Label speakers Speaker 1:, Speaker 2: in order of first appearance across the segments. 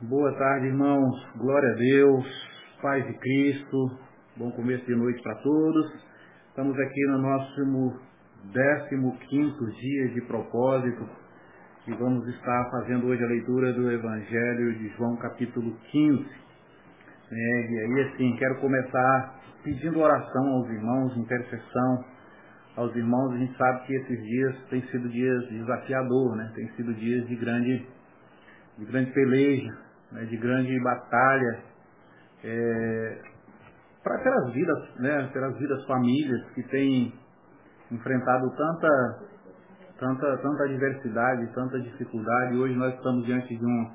Speaker 1: Boa tarde, irmãos. Glória a Deus. Paz de Cristo. Bom começo de noite para todos. Estamos aqui no nosso 15 dia de propósito e vamos estar fazendo hoje a leitura do Evangelho de João, capítulo 15. É, e aí, assim, quero começar pedindo oração aos irmãos, intercessão aos irmãos. A gente sabe que esses dias têm sido dias desafiador, né? Tem sido dias de grande, de grande peleja, né? de grande batalha é, para pelas vidas, né? Pelas vidas famílias que têm enfrentado tanta, tanta, tanta adversidade, tanta dificuldade. Hoje nós estamos diante de, um,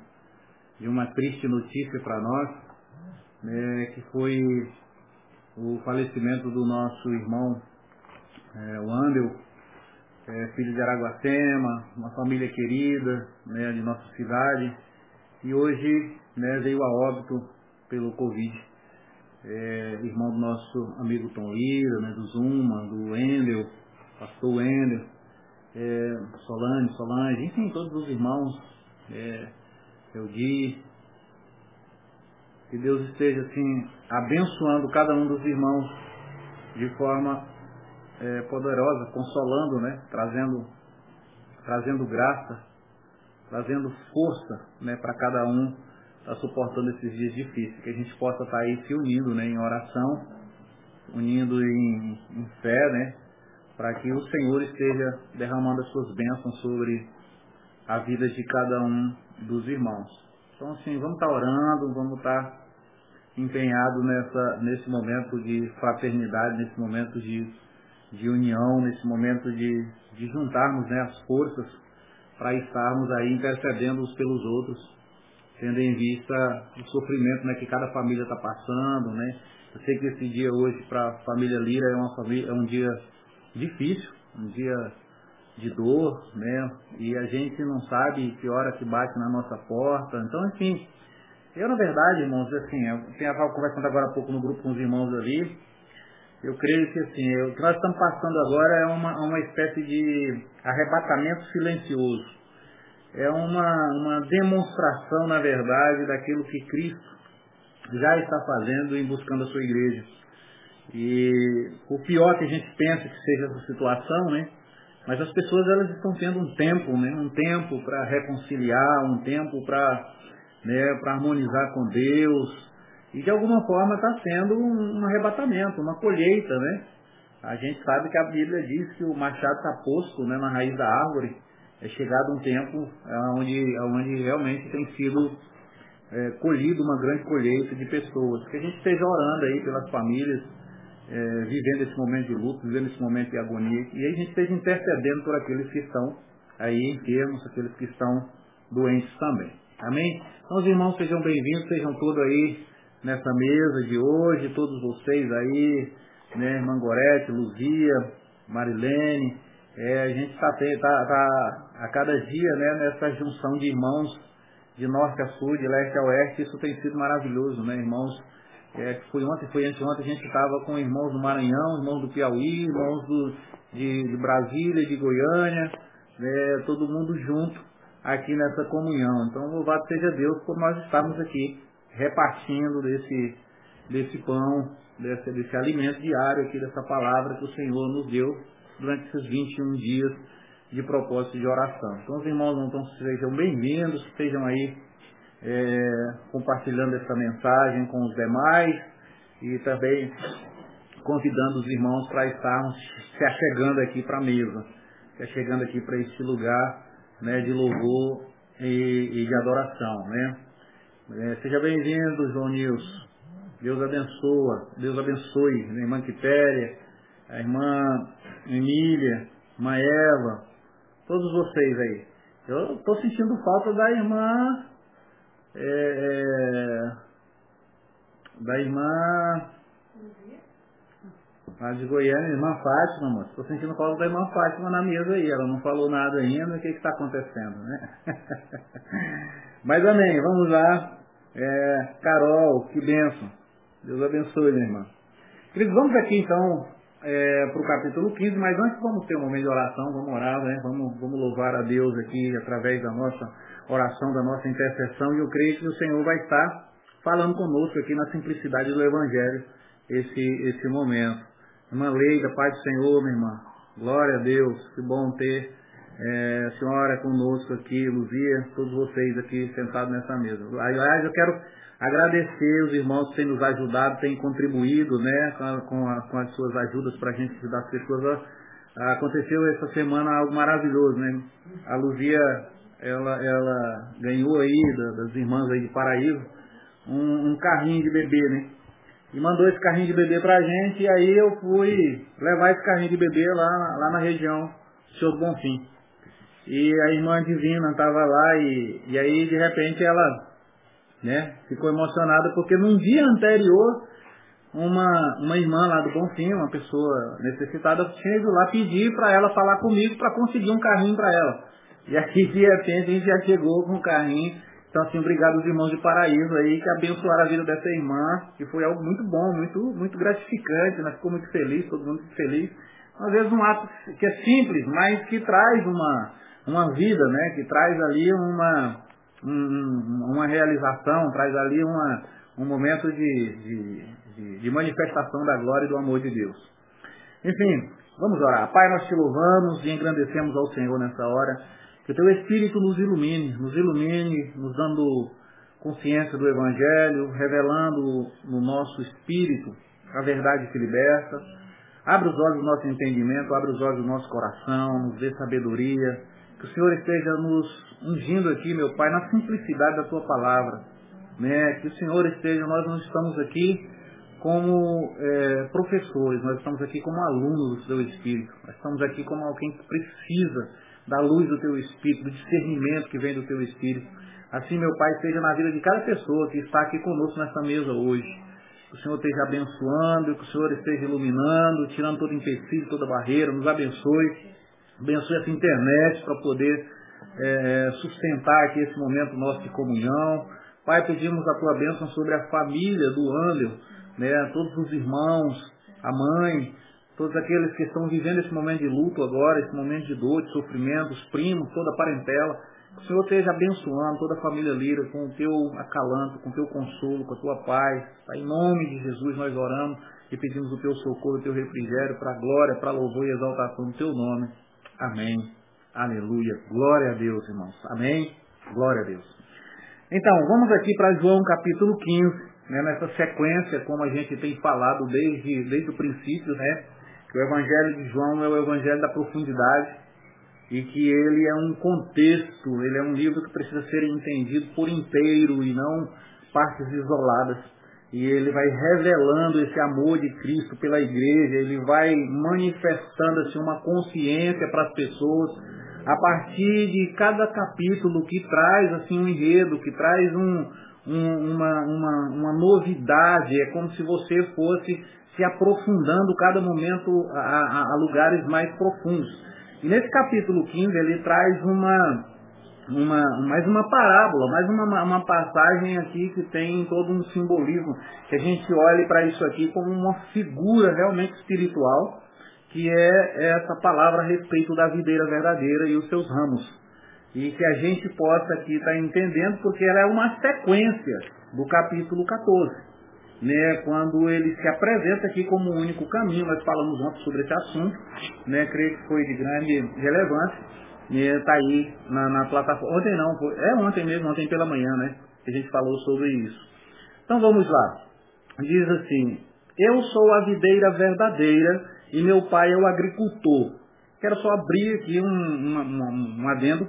Speaker 1: de uma triste notícia para nós, né? que foi o falecimento do nosso irmão, é, o Andel, é, filho de Araguacema, uma família querida né, de nossa cidade, e hoje né, veio a óbito pelo Covid. É, irmão do nosso amigo Tom Lira, né, do Zuma, do Endel, pastor Endel, é, Solange, Solange, enfim, todos os irmãos, é, Eudi, que Deus esteja assim abençoando cada um dos irmãos de forma é, poderosa, consolando, né? Trazendo, trazendo graça, trazendo força, né? Para cada um estar tá suportando esses dias difíceis, que a gente possa estar tá aí se unindo, né? Em oração, unindo em, em fé, né? Para que o Senhor esteja derramando as suas bênçãos sobre a vida de cada um dos irmãos. Então, assim, vamos estar tá orando, vamos estar empenhado nessa, nesse momento de fraternidade, nesse momento de, de união, nesse momento de, de juntarmos né, as forças para estarmos aí intercedendo uns pelos outros, tendo em vista o sofrimento né, que cada família está passando. Né? Eu sei que esse dia hoje para a família Lira é, uma família, é um dia difícil, um dia de dor, né? E a gente não sabe que hora que bate na nossa porta. Então, enfim, eu, na verdade, irmãos, assim, eu estava conversando agora há pouco no grupo com os irmãos ali, eu creio que assim, o que nós estamos passando agora é uma, uma espécie de arrebatamento silencioso. É uma, uma demonstração, na verdade, daquilo que Cristo já está fazendo em buscando a sua igreja. E o pior que a gente pensa que seja essa situação, né? Mas as pessoas elas estão tendo um tempo, né? Um tempo para reconciliar, um tempo para né, para harmonizar com Deus. E de alguma forma está sendo um arrebatamento, uma colheita, né? A gente sabe que a Bíblia diz que o machado está posto né, na raiz da árvore. É chegado um tempo onde, onde realmente tem sido é, colhido uma grande colheita de pessoas. Que a gente esteja orando aí pelas famílias, é, vivendo esse momento de luto, vivendo esse momento de agonia, e a gente esteja intercedendo por aqueles que estão aí enfermos, aqueles que estão doentes também. Amém? Então, os irmãos, sejam bem-vindos, sejam todos aí nessa mesa de hoje, todos vocês aí, né, irmã Gorete, Luzia, Marilene, é, a gente está tá, tá, a cada dia né, nessa junção de irmãos de norte a sul, de leste a oeste, isso tem sido maravilhoso, né, irmãos? É, foi ontem, foi anteontem, a gente estava com irmãos do Maranhão, irmãos do Piauí, irmãos do, de, de Brasília, de Goiânia, né, todo mundo junto aqui nessa comunhão. Então, louvado seja Deus por nós estarmos aqui repartindo desse, desse pão, desse, desse alimento diário aqui, dessa palavra que o Senhor nos deu durante esses 21 dias de propósito de oração. Então, os irmãos então, sejam bem-vindos, estejam aí é, compartilhando essa mensagem com os demais e também convidando os irmãos para estarmos se achegando aqui para a mesa, se achegando aqui para este lugar né, de louvor e, e de adoração. Né? É, seja bem-vindo, João Nilson. Deus abençoa, Deus abençoe a irmã Quitéria, a irmã Emília, a irmã Eva, todos vocês aí. Eu estou sentindo falta da irmã. É, é, da irmã Lá de Goiânia, irmã Fátima, moço. Estou sentindo falta da irmã Fátima na mesa aí. Ela não falou nada ainda. O que está acontecendo, né? Mas amém. Vamos lá. É, Carol, que bênção. Deus abençoe, minha irmã. Queridos, vamos aqui então é, para o capítulo 15, mas antes vamos ter um momento de oração, vamos orar, né? Vamos, vamos louvar a Deus aqui através da nossa oração, da nossa intercessão, e eu creio que o Senhor vai estar falando conosco aqui na simplicidade do Evangelho esse, esse momento. Irmã Leida, Pai do Senhor, minha irmã, glória a Deus, que bom ter é, a senhora conosco aqui, Luzia, todos vocês aqui sentados nessa mesa. Aliás, eu quero agradecer os irmãos que têm nos ajudado, têm contribuído né, com, a, com as suas ajudas para a gente ajudar as pessoas. Aconteceu essa semana algo maravilhoso, né? A Luzia, ela, ela ganhou aí das irmãs aí de Paraíba um, um carrinho de bebê, né? E mandou esse carrinho de bebê pra gente, e aí eu fui levar esse carrinho de bebê lá, lá na região Senhor do Bonfim. E a irmã divina estava lá e, e aí de repente ela né, ficou emocionada porque num dia anterior uma, uma irmã lá do Bonfim, uma pessoa necessitada, tinha ido lá pedir para ela falar comigo para conseguir um carrinho para ela. E aqui de repente a gente já chegou com o carrinho. Então assim, obrigado aos irmãos de Paraíso aí que abençoaram a vida dessa irmã, que foi algo muito bom, muito, muito gratificante, né? ficou muito feliz, todo mundo muito feliz. Às vezes um ato que é simples, mas que traz uma, uma vida, né? Que traz ali uma, um, uma realização, traz ali uma, um momento de, de, de, de manifestação da glória e do amor de Deus. Enfim, vamos orar. Pai, nós te louvamos e engrandecemos ao Senhor nessa hora. Que o teu Espírito nos ilumine, nos ilumine, nos dando consciência do Evangelho, revelando no nosso espírito a verdade que liberta. Abre os olhos do nosso entendimento, abre os olhos do nosso coração, nos dê sabedoria, que o Senhor esteja nos ungindo aqui, meu Pai, na simplicidade da Tua palavra. Né? Que o Senhor esteja, nós não estamos aqui como é, professores, nós estamos aqui como alunos do Teu Espírito. Nós estamos aqui como alguém que precisa da luz do Teu Espírito, do discernimento que vem do Teu Espírito. Assim, meu Pai, seja na vida de cada pessoa que está aqui conosco nessa mesa hoje. Que o Senhor esteja abençoando, que o Senhor esteja iluminando, tirando todo empecilho, toda barreira, nos abençoe Abençoe essa internet para poder é, sustentar aqui esse momento nosso de comunhão. Pai, pedimos a tua bênção sobre a família do Andel, né, todos os irmãos, a mãe, todos aqueles que estão vivendo esse momento de luto agora, esse momento de dor, de sofrimento, os primos, toda a parentela. Que o Senhor esteja abençoando toda a família Lira com o teu acalanto, com o teu consolo, com a tua paz. Pai, em nome de Jesus nós oramos e pedimos o teu socorro, o teu refrigério para a glória, para louvor e exaltação do teu nome. Amém. Aleluia. Glória a Deus, irmãos. Amém. Glória a Deus. Então, vamos aqui para João capítulo 15, né, nessa sequência, como a gente tem falado desde, desde o princípio, né? Que o Evangelho de João é o Evangelho da profundidade e que ele é um contexto, ele é um livro que precisa ser entendido por inteiro e não partes isoladas e ele vai revelando esse amor de Cristo pela igreja, ele vai manifestando assim, uma consciência para as pessoas a partir de cada capítulo que traz assim um enredo, que traz um, um, uma, uma, uma novidade, é como se você fosse se aprofundando cada momento a, a, a lugares mais profundos. E nesse capítulo 15 ele traz uma, uma, mais uma parábola, mais uma, uma passagem aqui que tem todo um simbolismo, que a gente olhe para isso aqui como uma figura realmente espiritual, que é essa palavra a respeito da videira verdadeira e os seus ramos. E que a gente possa aqui estar tá entendendo, porque ela é uma sequência do capítulo 14. Né, quando ele se apresenta aqui como o único caminho, nós falamos ontem sobre esse assunto, né, creio que foi de grande relevância, está aí na, na, plataforma. Ontem não, é ontem mesmo, ontem pela manhã, né? Que a gente falou sobre isso. Então vamos lá. Diz assim: Eu sou a videira verdadeira e meu pai é o agricultor. Quero só abrir aqui um, um, um adendo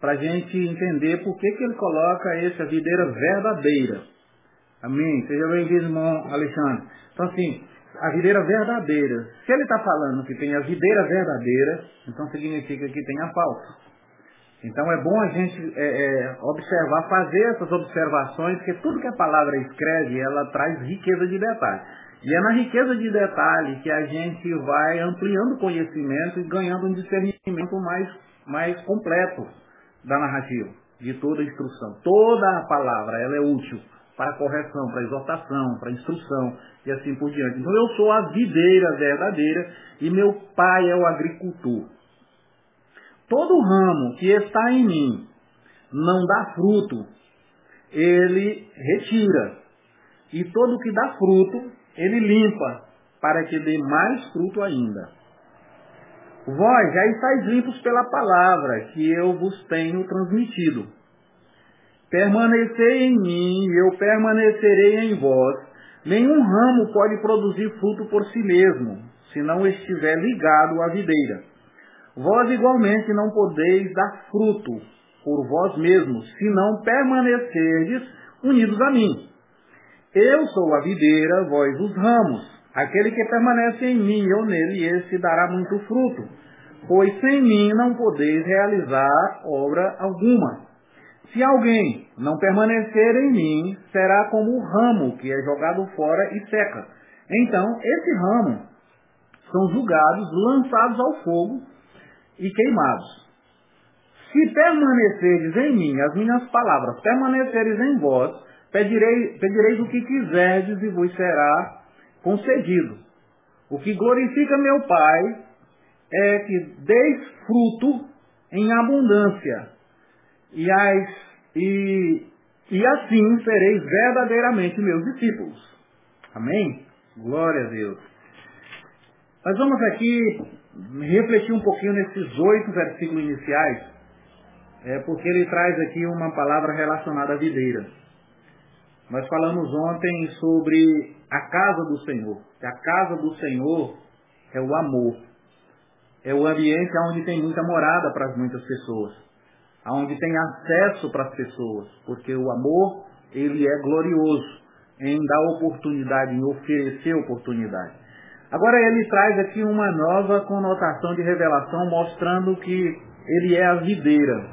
Speaker 1: para a gente entender por que, que ele coloca essa videira verdadeira. Amém? Seja bem-vindo, irmão Alexandre. Então, assim, a videira verdadeira. Se ele está falando que tem a videira verdadeira, então significa que tem a falsa. Então é bom a gente é, é, observar, fazer essas observações, porque tudo que a palavra escreve, ela traz riqueza de detalhe. E é na riqueza de detalhe que a gente vai ampliando o conhecimento e ganhando um discernimento mais, mais completo da narrativa, de toda a instrução. Toda a palavra, ela é útil para correção, para exortação, para instrução e assim por diante. Então eu sou a videira verdadeira e meu pai é o agricultor. Todo ramo que está em mim não dá fruto, ele retira. E todo que dá fruto, ele limpa, para que dê mais fruto ainda. Vós já estáis limpos pela palavra que eu vos tenho transmitido. Permanecei em mim, e eu permanecerei em vós. Nenhum ramo pode produzir fruto por si mesmo, se não estiver ligado à videira. Vós igualmente não podeis dar fruto por vós mesmos, se não permanecerdes unidos a mim. Eu sou a videira, vós os ramos. Aquele que permanece em mim, eu nele, esse dará muito fruto, pois sem mim não podeis realizar obra alguma. Se alguém não permanecer em mim, será como o ramo que é jogado fora e seca. Então, esse ramo são julgados, lançados ao fogo e queimados. Se permaneceres em mim, as minhas palavras permaneceres em vós, pedireis, pedireis o que quiserdes e vos será concedido. O que glorifica meu Pai é que deis fruto em abundância, e, as, e, e assim sereis verdadeiramente meus discípulos. Amém? Glória a Deus. Nós vamos aqui refletir um pouquinho nesses oito versículos iniciais, é, porque ele traz aqui uma palavra relacionada à videira. Nós falamos ontem sobre a casa do Senhor. Que a casa do Senhor é o amor. É o ambiente onde tem muita morada para muitas pessoas. Onde tem acesso para as pessoas. Porque o amor, ele é glorioso em dar oportunidade, em oferecer oportunidade. Agora ele traz aqui uma nova conotação de revelação, mostrando que ele é a videira.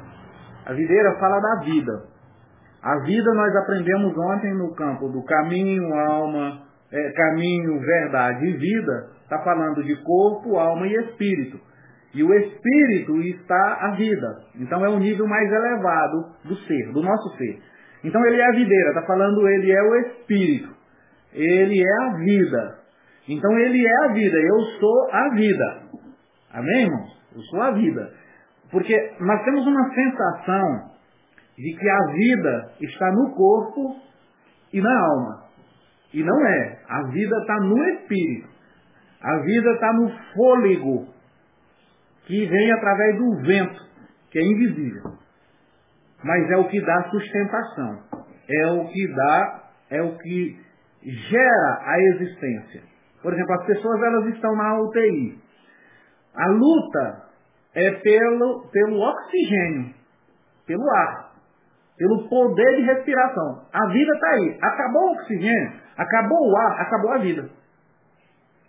Speaker 1: A videira fala da vida. A vida nós aprendemos ontem no campo do caminho, alma, é, caminho, verdade e vida. Está falando de corpo, alma e espírito. E o espírito está a vida. Então é o nível mais elevado do ser, do nosso ser. Então ele é a videira, está falando ele é o espírito. Ele é a vida. Então ele é a vida, eu sou a vida. Amém, irmãos? Eu sou a vida. Porque nós temos uma sensação de que a vida está no corpo e na alma. E não é. A vida está no espírito. A vida está no fôlego que vem através do vento, que é invisível. Mas é o que dá sustentação. É o que dá, é o que gera a existência. Por exemplo, as pessoas elas estão na UTI. A luta é pelo, pelo oxigênio, pelo ar pelo poder de respiração. A vida está aí. Acabou o oxigênio, acabou o ar, acabou a vida.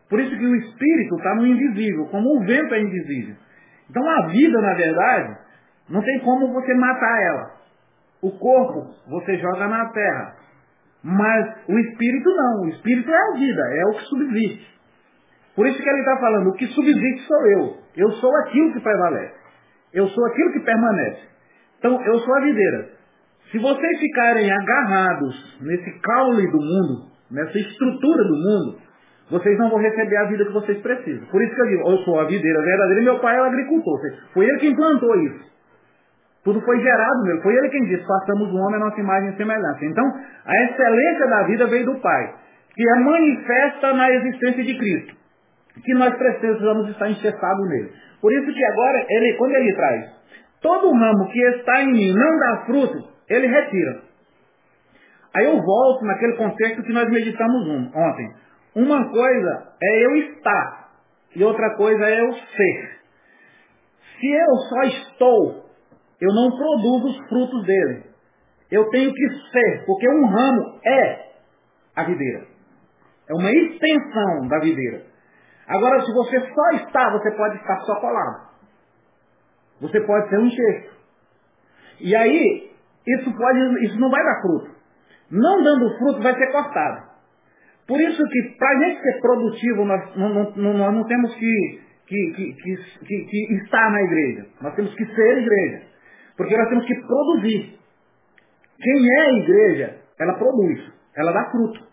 Speaker 1: Por isso que o espírito está no invisível, como o vento é invisível. Então a vida, na verdade, não tem como você matar ela. O corpo você joga na terra. Mas o espírito não. O espírito é a vida, é o que subsiste. Por isso que ele está falando, o que subsiste sou eu. Eu sou aquilo que prevalece. Eu sou aquilo que permanece. Então, eu sou a videira. Se vocês ficarem agarrados nesse caule do mundo, nessa estrutura do mundo, vocês não vão receber a vida que vocês precisam. Por isso que eu digo, eu sou a videira verdadeira e meu pai é o agricultor. Foi ele quem plantou isso. Tudo foi gerado meu. Foi ele quem disse, façamos o homem a nossa imagem e semelhança. Então, a excelência da vida veio do Pai, que é manifesta na existência de Cristo. Que nós precisamos estar enxertados nele. Por isso que agora, ele, quando ele traz, todo ramo que está em mim não dá fruto, ele retira. Aí eu volto naquele contexto que nós meditamos ontem. Uma coisa é eu estar e outra coisa é eu ser. Se eu só estou, eu não produzo os frutos dele. Eu tenho que ser, porque um ramo é a videira. É uma extensão da videira. Agora, se você só está, você pode estar só colado. Você pode ser um enxerto. E aí, isso, pode, isso não vai dar fruto. Não dando fruto, vai ser cortado. Por isso que, para a gente ser produtivo, nós não, não, nós não temos que, que, que, que, estar na igreja. Nós temos que ser igreja. Porque nós temos que produzir. Quem é igreja, ela produz. Ela dá fruto.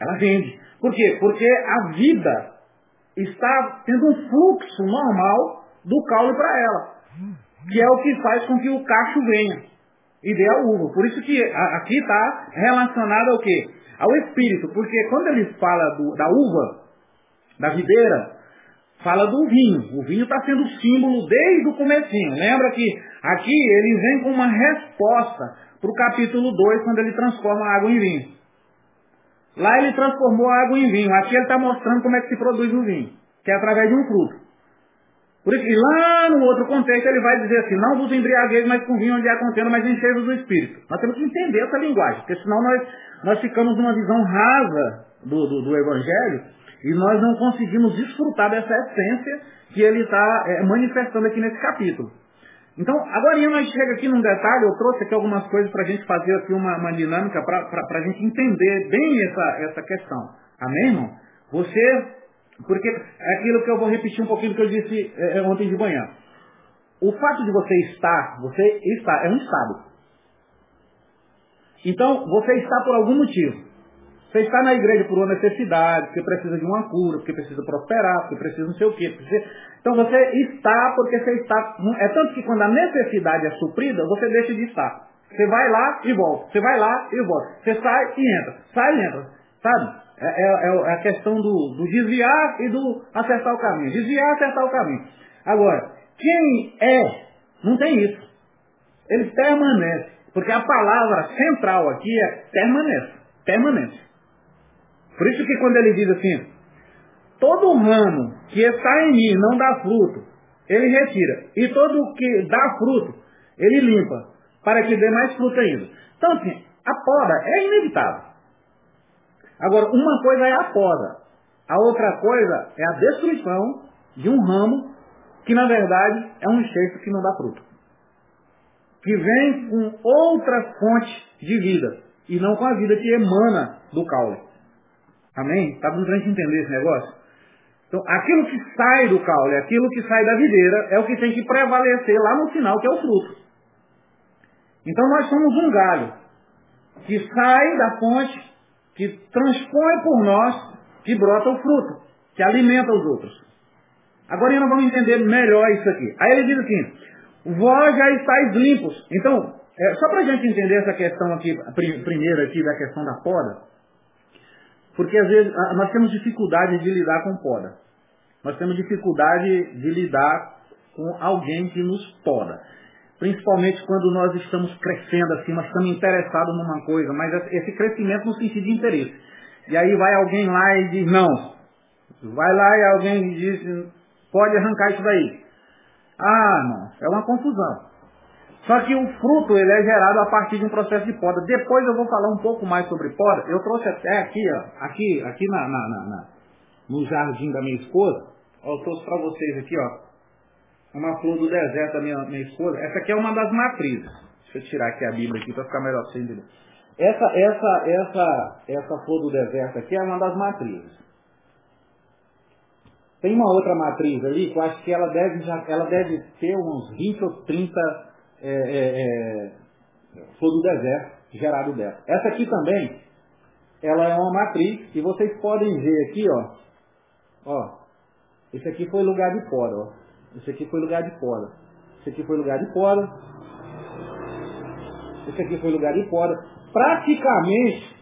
Speaker 1: Ela vende. Por quê? Porque a vida está tendo um fluxo normal do caule para ela. Que é o que faz com que o cacho venha. e dê a uva. Por isso que aqui está relacionado ao quê? Ao espírito. Porque quando ele fala do, da uva, da videira, fala do vinho. O vinho está sendo símbolo desde o comecinho. Lembra que aqui ele vem com uma resposta para o capítulo 2, quando ele transforma a água em vinho. Lá ele transformou a água em vinho. Aqui ele está mostrando como é que se produz o vinho, que é através de um fruto. Por isso, lá no outro contexto ele vai dizer assim, não vos embriagueis mais com vinho onde há contenda, mas enchei-vos do Espírito. Nós temos que entender essa linguagem, porque senão nós, nós ficamos numa visão rasa do, do, do Evangelho e nós não conseguimos desfrutar dessa essência que ele está é, manifestando aqui nesse capítulo. Então, agora nós chega aqui num detalhe, eu trouxe aqui algumas coisas para a gente fazer aqui uma, uma dinâmica para a gente entender bem essa, essa questão. Amém, irmão? Você, porque é aquilo que eu vou repetir um pouquinho do que eu disse é, é, ontem de manhã. O fato de você estar, você está, é um estado. Então, você está por algum motivo. Você está na igreja por uma necessidade, porque precisa de uma cura, porque precisa prosperar, porque precisa não sei o quê. Então você está porque você está. É tanto que quando a necessidade é suprida, você deixa de estar. Você vai lá e volta. Você vai lá e volta. Você sai e entra. Sai e entra. Sabe? É, é, é a questão do, do, desviar e do acertar o caminho. Desviar acertar o caminho. Agora, quem é, não tem isso. Ele permanece. Porque a palavra central aqui é permanece. Permanece. Por isso que quando ele diz assim, todo ramo que está em mim não dá fruto, ele retira. E todo que dá fruto, ele limpa, para que dê mais fruto ainda. Então, assim, a poda é inevitável. Agora, uma coisa é a poda, a outra coisa é a destruição de um ramo que, na verdade, é um enxerto que não dá fruto. Que vem com outra fonte de vida, e não com a vida que emana do caule. Amém? Está dando gente entender esse negócio? Então, aquilo que sai do caule, aquilo que sai da videira, é o que tem que prevalecer lá no final, que é o fruto. Então, nós somos um galho que sai da fonte, que transpõe por nós, que brota o fruto, que alimenta os outros. Agora nós vamos entender melhor isso aqui. Aí ele diz assim, vós já estáis limpos. Então, é, só para a gente entender essa questão aqui, primeiro aqui da questão da poda, porque às vezes nós temos dificuldade de lidar com poda. Nós temos dificuldade de lidar com alguém que nos poda. Principalmente quando nós estamos crescendo assim, nós estamos interessados numa coisa, mas esse crescimento no sentido de interesse. E aí vai alguém lá e diz, não. Vai lá e alguém diz, pode arrancar isso daí. Ah, não, é uma confusão. Só que o fruto ele é gerado a partir de um processo de poda. Depois eu vou falar um pouco mais sobre poda. Eu trouxe até aqui, ó, aqui, aqui na, na, na, na no jardim da minha esposa. Ó, eu trouxe para vocês aqui, ó, uma flor do deserto da minha, minha esposa. Essa aqui é uma das matrizes. Deixa eu tirar aqui a Bíblia aqui para ficar melhor você entender. Essa, essa, essa, essa flor do deserto aqui é uma das matrizes. Tem uma outra matriz ali que eu acho que ela deve, já, ela deve ter uns 20 ou 30 é, é, é, flor do deserto gerado dela. Essa aqui também, ela é uma matriz e vocês podem ver aqui, ó, ó, esse aqui foi lugar de poda, ó. Esse aqui foi lugar de poda. Esse aqui foi lugar de poda. Esse aqui foi lugar de poda. Praticamente,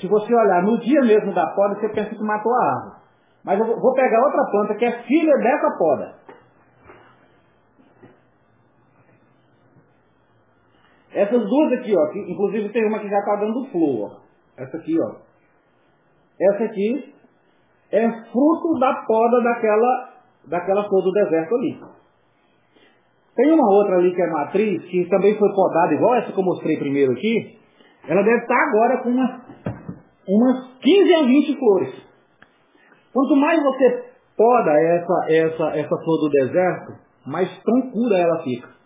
Speaker 1: se você olhar no dia mesmo da poda, você pensa que matou a árvore. Mas eu vou pegar outra planta que é filha dessa poda. Essas duas aqui, ó, que, inclusive tem uma que já está dando flor. Essa aqui, ó. Essa aqui é fruto da poda daquela, daquela flor do deserto ali. Tem uma outra ali que é matriz, que também foi podada, igual essa que eu mostrei primeiro aqui. Ela deve estar agora com umas, umas 15 a 20 flores. Quanto mais você poda essa, essa, essa flor do deserto, mais troncuda ela fica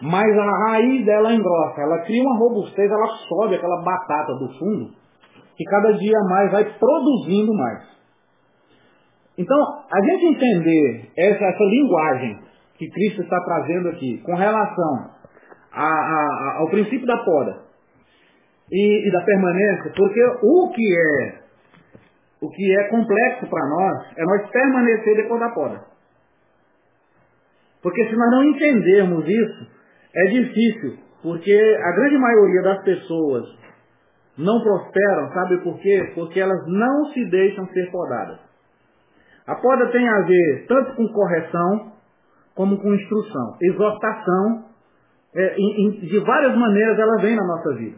Speaker 1: mas a raiz dela engrossa, ela cria uma robustez, ela sobe aquela batata do fundo, que cada dia mais vai produzindo mais. Então, a gente entender essa, essa linguagem que Cristo está trazendo aqui com relação a, a, ao princípio da poda e, e da permanência, porque o que é o que é complexo para nós é nós permanecer depois da poda. Porque se nós não entendermos isso, é difícil Porque a grande maioria das pessoas não prosperam, sabe por quê? Porque elas não se deixam ser podadas. A poda tem a ver tanto com correção como com instrução. Exortação, é, em, em, de várias maneiras ela vem na nossa vida.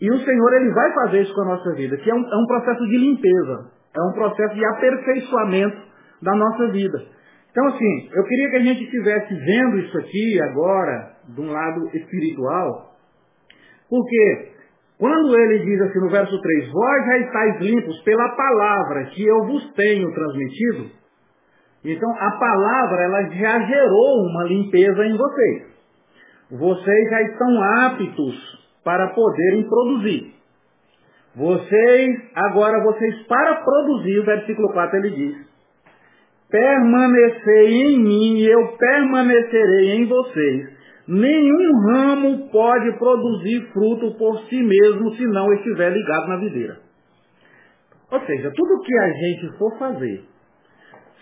Speaker 1: E o Senhor ele vai fazer isso com a nossa vida, que é um, é um processo de limpeza, é um processo de aperfeiçoamento da nossa vida. Então assim, eu queria que a gente estivesse vendo isso aqui agora, de um lado espiritual, porque quando ele diz assim no verso 3, vós já estáis limpos pela palavra que eu vos tenho transmitido, então a palavra ela já gerou uma limpeza em vocês. Vocês já estão aptos para poderem produzir. Vocês, agora vocês para produzir, o versículo 4 ele diz, permanecei em mim e eu permanecerei em vocês. Nenhum ramo pode produzir fruto por si mesmo se não estiver ligado na videira. Ou seja, tudo que a gente for fazer,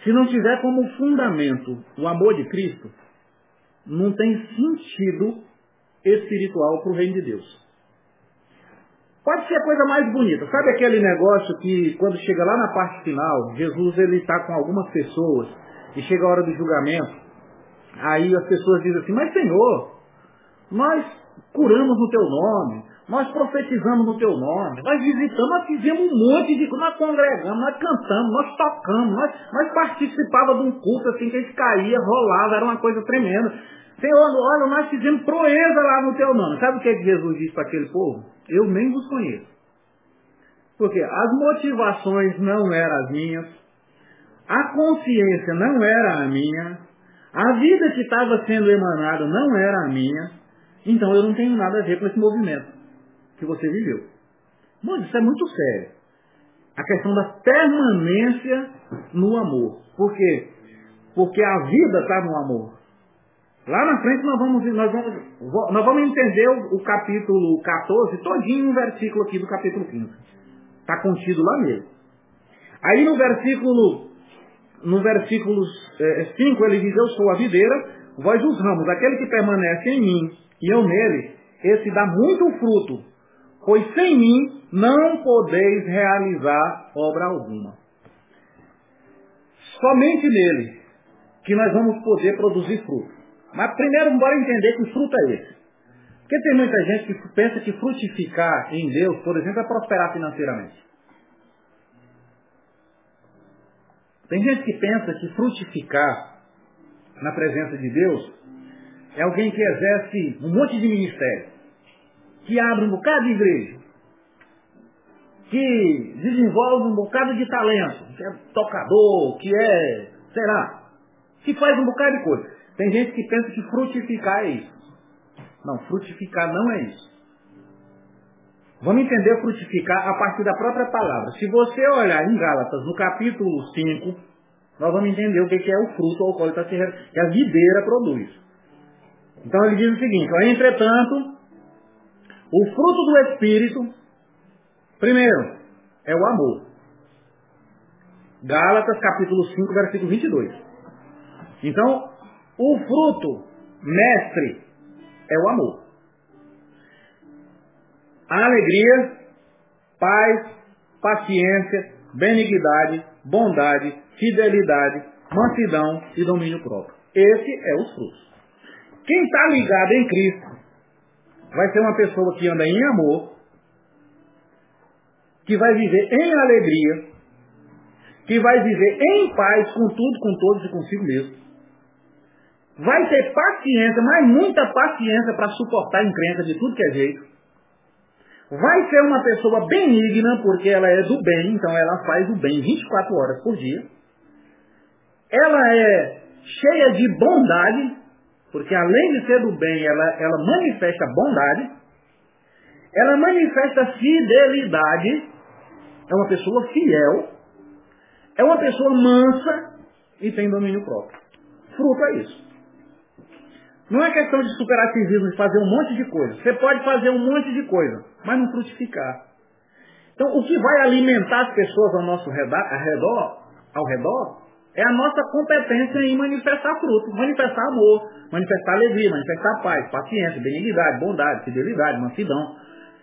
Speaker 1: se não tiver como fundamento o amor de Cristo, não tem sentido espiritual para o reino de Deus. Pode ser a coisa mais bonita. Sabe aquele negócio que quando chega lá na parte final, Jesus ele está com algumas pessoas e chega a hora do julgamento, aí as pessoas dizem assim, mas Senhor, nós curamos no teu nome, nós profetizamos no teu nome, nós visitamos, nós fizemos um monte de coisa, nós congregamos, nós cantamos, nós tocamos, nós, nós participávamos de um culto assim que a gente caía, rolava, era uma coisa tremenda. Senhor, olha, nós fizemos proeza lá no teu nome. Sabe o que, é que Jesus disse para aquele povo? Eu nem vos conheço. Porque as motivações não eram as minhas, a consciência não era a minha, a vida que estava sendo emanada não era a minha, então eu não tenho nada a ver com esse movimento que você viveu. Bom, isso é muito sério. A questão da permanência no amor. Por quê? Porque a vida está no amor. Lá na frente nós vamos, nós vamos, nós vamos entender o, o capítulo 14, todinho um versículo aqui do capítulo 15. Está contido lá mesmo. Aí no versículo, no versículo é, 5 ele diz, eu sou a videira, vós os ramos, aquele que permanece em mim e eu nele, esse dá muito fruto, pois sem mim não podeis realizar obra alguma. Somente nele que nós vamos poder produzir fruto. Mas primeiro bora entender que fruto é esse. Porque tem muita gente que pensa que frutificar em Deus, por exemplo, é prosperar financeiramente. Tem gente que pensa que frutificar na presença de Deus é alguém que exerce um monte de ministério, que abre um bocado de igreja, que desenvolve um bocado de talento, que é tocador, que é, será, que faz um bocado de coisa. Tem gente que pensa que frutificar é isso. Não, frutificar não é isso. Vamos entender frutificar a partir da própria palavra. Se você olhar em Gálatas, no capítulo 5, nós vamos entender o que é o fruto ao qual está se que a videira produz. Então ele diz o seguinte, entretanto, o fruto do Espírito, primeiro, é o amor. Gálatas capítulo 5, versículo 22. Então, o fruto, mestre, é o amor. Alegria, paz, paciência, benignidade, bondade, fidelidade, mansidão e domínio próprio. Esse é os frutos. Quem está ligado em Cristo vai ser uma pessoa que anda em amor, que vai viver em alegria, que vai viver em paz com tudo, com todos e consigo mesmo vai ter paciência, mas muita paciência para suportar a encrenca de tudo que é jeito. Vai ser uma pessoa benigna, porque ela é do bem, então ela faz o bem 24 horas por dia. Ela é cheia de bondade, porque além de ser do bem, ela, ela manifesta bondade. Ela manifesta fidelidade. É uma pessoa fiel. É uma pessoa mansa e tem domínio próprio. Fruto é isso. Não é questão de superativismo, de fazer um monte de coisa. Você pode fazer um monte de coisa, mas não frutificar. Então, o que vai alimentar as pessoas ao nosso redor, ao redor, É a nossa competência em manifestar fruto, manifestar amor, manifestar alegria, manifestar paz, paciência, benignidade, bondade, fidelidade, mansidão.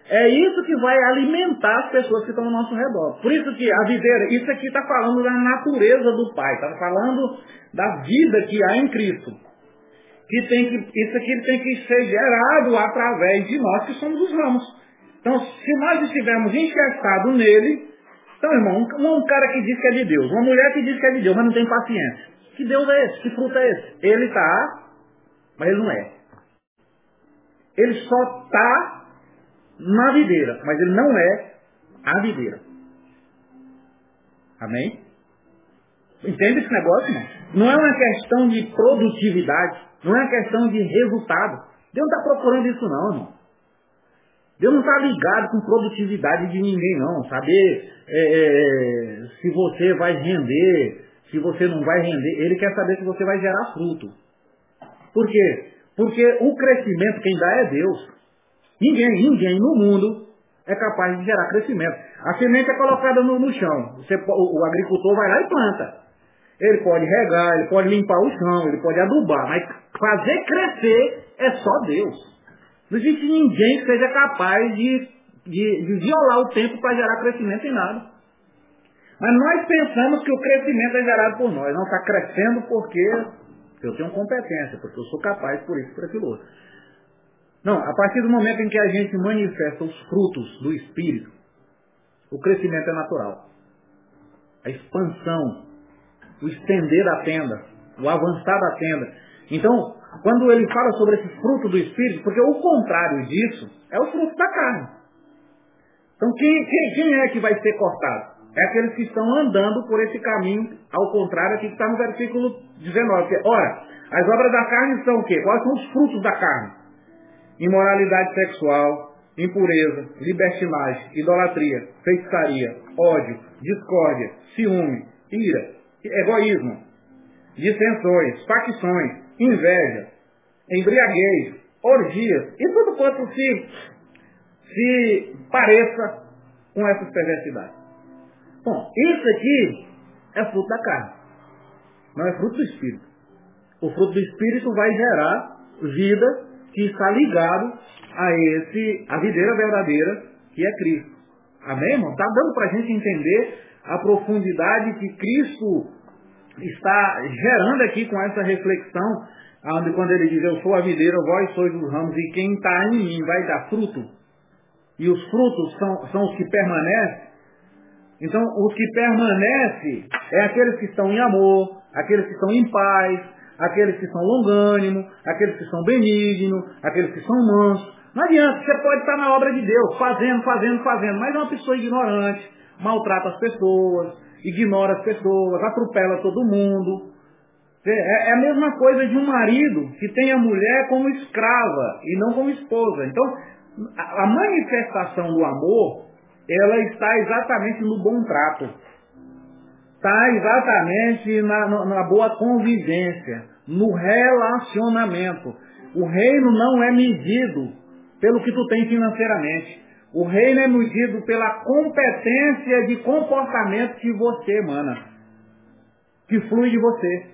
Speaker 1: É isso que vai alimentar as pessoas que estão ao nosso redor. Por isso que a videira, isso aqui está falando da natureza do Pai, está falando da vida que há em Cristo. Que tem que, isso aqui tem que ser gerado através de nós que somos os ramos. Então, se nós estivermos enxertados nele, então, irmão, um, um, cara que diz que é de Deus, uma mulher que diz que é de Deus, mas não tem paciência. Que Deus é esse? Que fruto é esse? Ele está, mas ele não é. Ele só está na videira, mas ele não é a videira. Amém? Entende esse negócio, irmão? Não é uma questão de produtividade, não é questão de resultado. Deus não está procurando isso não, irmão. Deus não está ligado com produtividade de ninguém, não. Saber é, é, é, se você vai render, se você não vai render. Ele quer saber se você vai gerar fruto. Por quê? Porque o crescimento quem dá é Deus. Ninguém, ninguém no mundo é capaz de gerar crescimento. A semente é colocada no, no chão. Você, o, o agricultor vai lá e planta. Ele pode regar, ele pode limpar o chão, ele pode adubar, mas fazer crescer é só Deus. Não existe ninguém que seja capaz de, de, de violar o tempo para gerar crescimento em nada. Mas nós pensamos que o crescimento é gerado por nós. Não está crescendo porque eu tenho competência, porque eu sou capaz por isso, por aquilo outro. Não, a partir do momento em que a gente manifesta os frutos do Espírito, o crescimento é natural. A expansão, o estender da tenda, o avançar da tenda. Então, quando ele fala sobre esse fruto do Espírito, porque o contrário disso é o fruto da carne. Então quem, quem, quem é que vai ser cortado? É aqueles que estão andando por esse caminho, ao contrário aqui que está no versículo 19. Que, ora, as obras da carne são o quê? Quais são os frutos da carne? Imoralidade sexual, impureza, libertinagem, idolatria, feitiçaria, ódio, discórdia, ciúme, ira, egoísmo, dissensões, facções, inveja, embriaguez, orgias e tudo quanto se, se pareça com essas perversidades. Bom, isso aqui é fruto da carne, não é fruto do Espírito. O fruto do Espírito vai gerar vida que está ligado a esse, a videira verdadeira que é Cristo. Amém, irmão? Está dando para a gente entender a profundidade que Cristo está gerando aqui com essa reflexão, onde quando ele diz, eu sou a videira, vós sois os ramos, e quem está em mim vai dar fruto, e os frutos são, são os que permanecem, então os que permanecem é aqueles que estão em amor, aqueles que estão em paz, aqueles que são longânimo, aqueles que são benignos, aqueles que são mansos. Não adianta, você pode estar na obra de Deus, fazendo, fazendo, fazendo, mas é uma pessoa ignorante, maltrata as pessoas, ignora as pessoas, atropela todo mundo. É, é a mesma coisa de um marido que tem a mulher como escrava e não como esposa. Então, a manifestação do amor, ela está exatamente no bom trato. Está exatamente na, na boa convivência, no relacionamento. O reino não é medido pelo que tu tem financeiramente. O reino é medido pela competência de comportamento que você emana, que flui de você.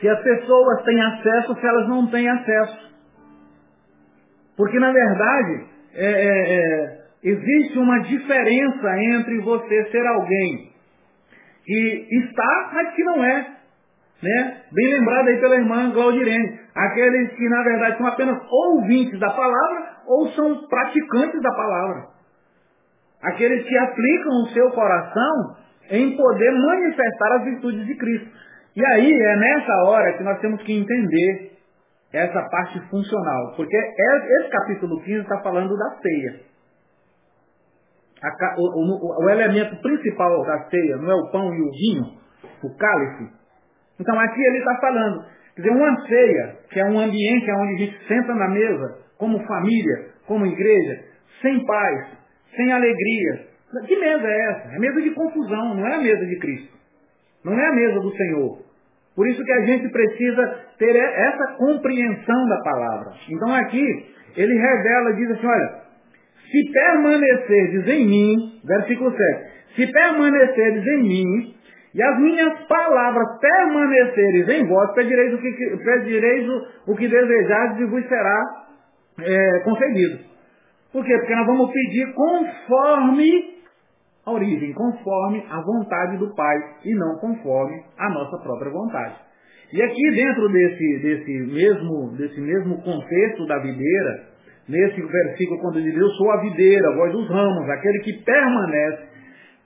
Speaker 1: Se as pessoas têm acesso, se elas não têm acesso. Porque, na verdade, é, é, é, existe uma diferença entre você ser alguém que está, mas que não é. Né? Bem lembrado aí pela irmã Glaudirene. Aqueles que, na verdade, são apenas ouvintes da palavra ou são praticantes da palavra. Aqueles que aplicam o seu coração em poder manifestar as virtudes de Cristo. E aí é nessa hora que nós temos que entender essa parte funcional. Porque esse capítulo 15 está falando da ceia. O, o, elemento principal da ceia não é o pão e o vinho, o cálice. Então aqui ele está falando Quer dizer, uma ceia, que é um ambiente onde a gente senta na mesa, como família, como igreja, sem paz, sem alegria. Que mesa é essa? É mesa de confusão, não é a mesa de Cristo. Não é a mesa do Senhor. Por isso que a gente precisa ter essa compreensão da palavra. Então aqui, ele revela, diz assim, olha, se permanecerdes em mim, versículo 7, se permaneceres em mim, e as minhas palavras permaneceres em vós, pedireis o que, pedireis o, o que desejardes e vos será é, concedido. Por quê? Porque nós vamos pedir conforme a origem, conforme a vontade do Pai e não conforme a nossa própria vontade. E aqui dentro desse, desse, mesmo, desse mesmo contexto da videira, nesse versículo quando diz, eu sou a videira, a voz dos ramos, aquele que permanece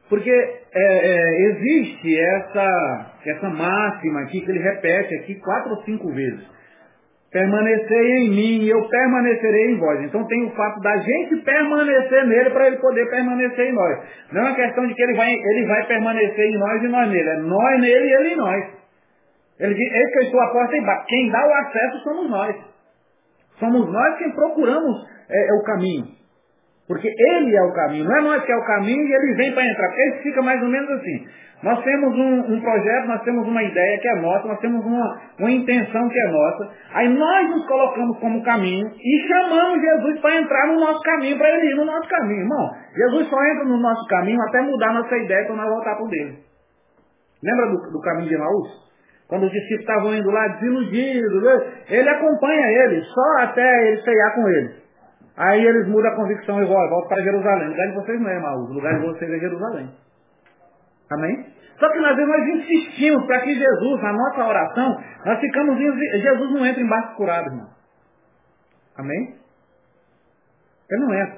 Speaker 1: porque é, é, existe essa, essa máxima aqui que ele repete aqui quatro ou cinco vezes. Permanecei em mim e eu permanecerei em vós. Então tem o fato da gente permanecer nele para ele poder permanecer em nós. Não é uma questão de que ele vai, ele vai permanecer em nós e nós nele. É nós nele e ele em nós. Ele diz, eis que eu estou à porta e. Quem dá o acesso somos nós. Somos nós quem procuramos é, é o caminho. Porque ele é o caminho, não é nós que é o caminho e ele vem para entrar. Ele fica mais ou menos assim. Nós temos um, um, projeto, nós temos uma ideia que é nossa, nós temos uma, uma intenção que é nossa. Aí nós nos colocamos como caminho e chamamos Jesus para entrar no nosso caminho, para ele ir no nosso caminho. Irmão, Jesus só entra no nosso caminho até mudar nossa ideia quando nós voltar para dele. Lembra do, do caminho de Emaús? Quando os discípulos estavam indo lá desiludidos, ele acompanha ele, só até ele ceiar com ele. Aí eles mudam a convicção e voltam, voltam para Jerusalém. O lugar de vocês não é Maús, o lugar de vocês é Jerusalém. Amém? Só que vezes nós insistimos para que Jesus, na nossa oração, nós ficamos Jesus não entra em barco curado, irmão. Amém? Ele não entra.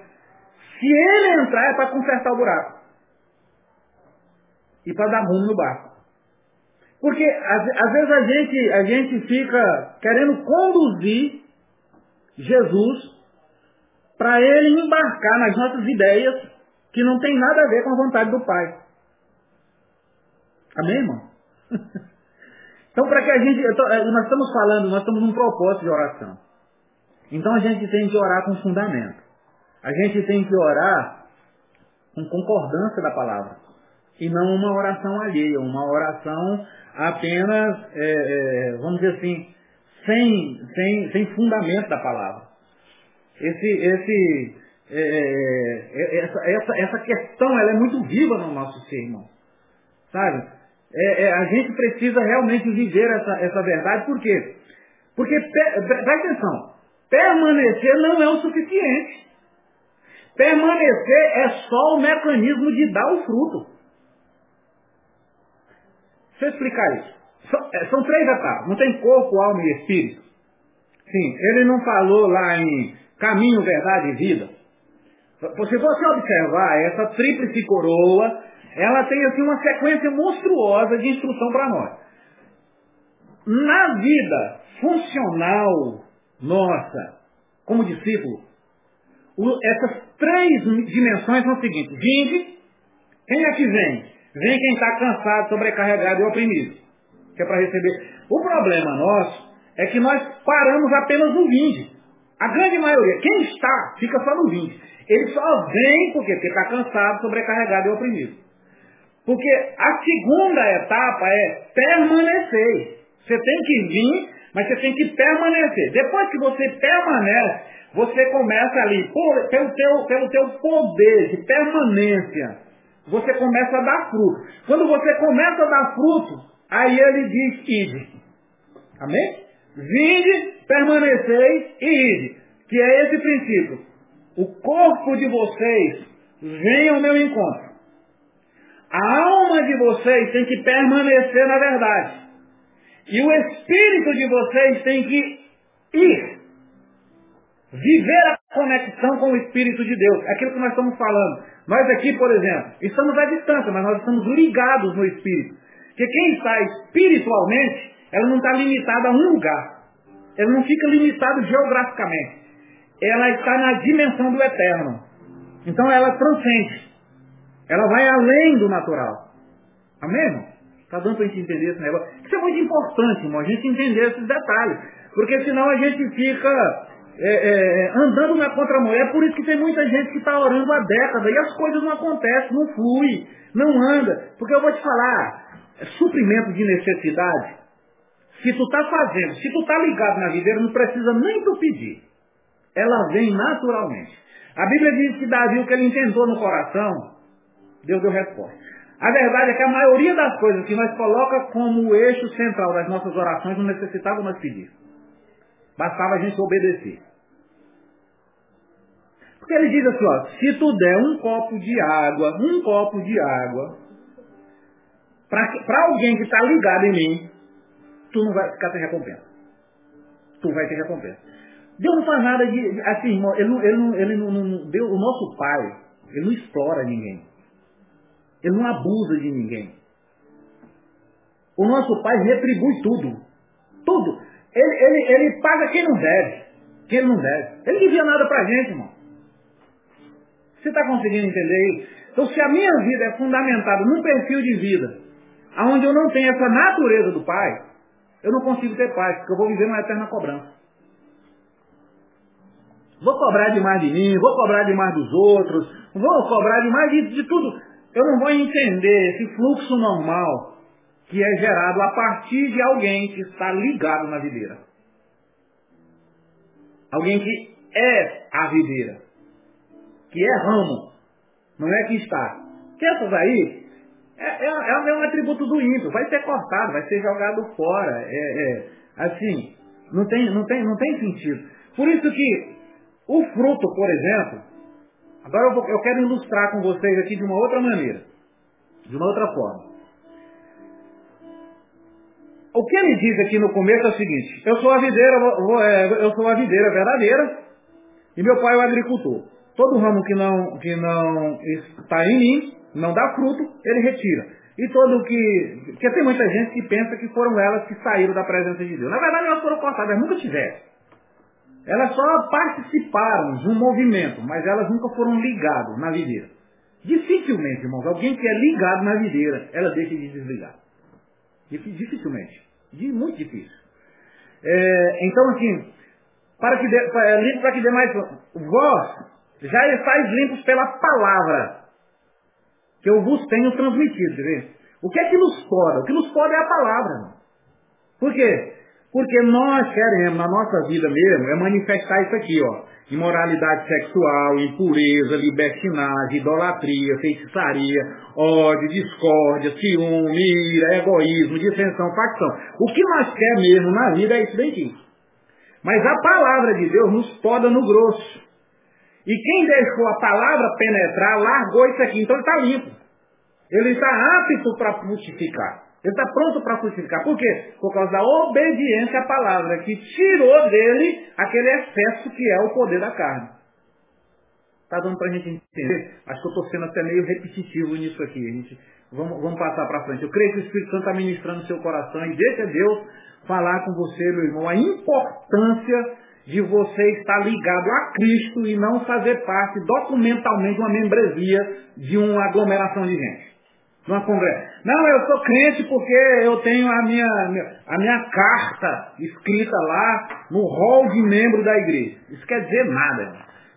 Speaker 1: Se ele entrar é para consertar o buraco. E para dar rumo no barco. Porque às vezes a gente, a gente fica querendo conduzir Jesus para ele embarcar nas nossas ideias que não tem nada a ver com a vontade do Pai. Amém, irmão? então, para que a gente. Eh, nós estamos falando, nós estamos num propósito de oração. Então a gente tem que orar com fundamento. A gente tem que orar com concordância da palavra. E não uma oração alheia, uma oração apenas, é, é, vamos dizer assim, sem, sem, sem fundamento da palavra. Esse, esse, é, é, é, essa, essa, essa questão ela é muito viva no nosso ser, irmão. Sabe? É, é, a gente precisa realmente viver essa, essa verdade, por quê? Porque, presta atenção, permanecer não é o suficiente. Permanecer é só o mecanismo de dar o fruto. Deixa eu explicar isso. São três etapas. Não tem corpo, alma e espírito. Sim, ele não falou lá em caminho, verdade e vida. Se você observar, essa tríplice coroa, ela tem assim uma sequência monstruosa de instrução para nós. Na vida funcional nossa, como discípulo, essas três dimensões são as seguintes. Vinde, quem é que vem? Vem quem está cansado, sobrecarregado e oprimido. Que é para receber. O problema nosso é que nós paramos apenas no vinde. A grande maioria, quem está, fica só no 20. Ele só vem porque está cansado, sobrecarregado e oprimido. Porque a segunda etapa é permanecer. Você tem que vir, mas você tem que permanecer. Depois que você permanece, você começa ali, por, pelo, teu, pelo teu poder de permanência, você começa a dar fruto. Quando você começa a dar fruto, aí ele diz, ide. Amém? Vinde, permaneceis e ide. Que é esse princípio. O corpo de vocês vem ao meu encontro. A alma de vocês tem que permanecer na verdade. E o espírito de vocês tem que ir. Viver a conexão com o Espírito de Deus. É aquilo que nós estamos falando. Nós aqui, por exemplo, estamos à distância, mas nós estamos ligados no Espírito. Porque quem está espiritualmente ela não está limitada a um lugar. Ela não fica limitada geograficamente. Ela está na dimensão do eterno. Então ela transcende. Ela vai além do natural. Amém? Está dando para a gente entender esse negócio? Isso é muito importante, irmão, a gente entender esses detalhes. Porque senão a gente fica é, é, andando na contramão. É por isso que tem muita gente que está orando há décadas e as coisas não acontecem, não flui, não anda. Porque eu vou te falar, é suprimento de necessidade se tu está fazendo, se tu está ligado na videira, não precisa nem tu pedir. Ela vem naturalmente. A Bíblia diz que Davi, o que ele intentou no coração, Deus deu resposta. A verdade é que a maioria das coisas que nós coloca como eixo central das nossas orações não necessitava nós pedir. Bastava a gente obedecer. Porque ele diz assim, ó, se tu der um copo de água, um copo de água, para alguém que está ligado em mim, tu não vai ficar sem recompensa. Tu vai ter recompensa. Deus não faz nada de. Assim, irmão, ele não, ele não, ele não, não o nosso pai, ele não explora ninguém. Ele não abusa de ninguém. O nosso pai retribui tudo. Tudo. Ele, ele, ele paga quem não deve. Quem não deve. Ele não devia nada pra gente, irmão. Você está conseguindo entender isso? Então, se a minha vida é fundamentada num perfil de vida, onde eu não tenho essa natureza do Pai, eu não consigo ter paz, porque eu vou viver uma eterna cobrança. Vou cobrar demais de mim, vou cobrar demais dos outros, vou cobrar demais de, de tudo. Eu não vou entender esse fluxo normal que é gerado a partir de alguém que está ligado na videira. Alguém que é a videira. Que é ramo. Não é que está. Que essas aí é, é, é, um atributo do ímpio. Vai ser cortado, vai ser jogado fora. É, é, assim, não tem, não, tem, não tem sentido. Por isso que o fruto, por exemplo, agora eu, vou, eu quero ilustrar com vocês aqui de uma outra maneira, de uma outra forma. O que ele diz aqui no começo é o seguinte, eu sou a videira, é, eu sou a videira verdadeira e meu pai é o agricultor. Todo ramo que não, que não está em mim, não dá fruto, ele retira. E todo que. Porque tem muita gente que pensa que foram elas que saíram da presença de Deus. Na verdade, elas foram cortadas, elas nunca tiveram. Elas só participaram de um movimento, mas elas nunca foram ligadas na videira. Dificilmente, irmãos, alguém que é ligado na videira, ela deixa de desligar. Dificilmente. Muito difícil. É, então, assim, para que, dê, para, é, para que dê mais. Vós já estáis limpos pela palavra que eu vos tenho transmitido. Vê? O que é que nos pode? O que nos pode é a palavra. Por quê? Porque nós queremos, na nossa vida mesmo, é manifestar isso aqui, ó. Imoralidade sexual, impureza, libertinagem, idolatria, feitiçaria, ódio, discórdia, ciúme, ira, egoísmo, dissensão, facção. O que nós queremos mesmo na vida é isso daqui. Mas a palavra de Deus nos poda no grosso. E quem deixou a palavra penetrar, largou isso aqui. Então ele está limpo. Ele está apto para frutificar. Ele está pronto para frutificar. Por quê? Por causa da obediência à palavra, que tirou dele aquele excesso que é o poder da carne. Está dando para a gente entender? Acho que eu estou sendo até meio repetitivo nisso aqui. A gente, vamos, vamos passar para frente. Eu creio que o Espírito Santo está ministrando no seu coração e deixa Deus falar com você, meu irmão, a importância de você estar ligado a Cristo e não fazer parte documentalmente de uma membresia de uma aglomeração de gente. Numa congressa. Não, eu sou crente porque eu tenho a minha, a minha carta escrita lá no rol de membro da igreja. Isso quer dizer nada.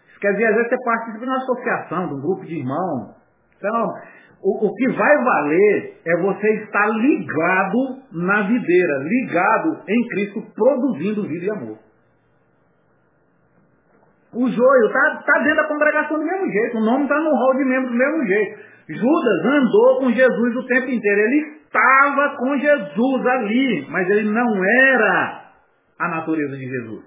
Speaker 1: Isso quer dizer, às vezes, você participa de uma associação, de um grupo de irmãos. Então, o, o, que vai valer é você estar ligado na videira, ligado em Cristo, produzindo vida e amor. O joio está tá dentro da congregação do mesmo jeito. O nome está no rol de membros do mesmo jeito. Judas andou com Jesus o tempo inteiro. Ele estava com Jesus ali, mas ele não era a natureza de Jesus.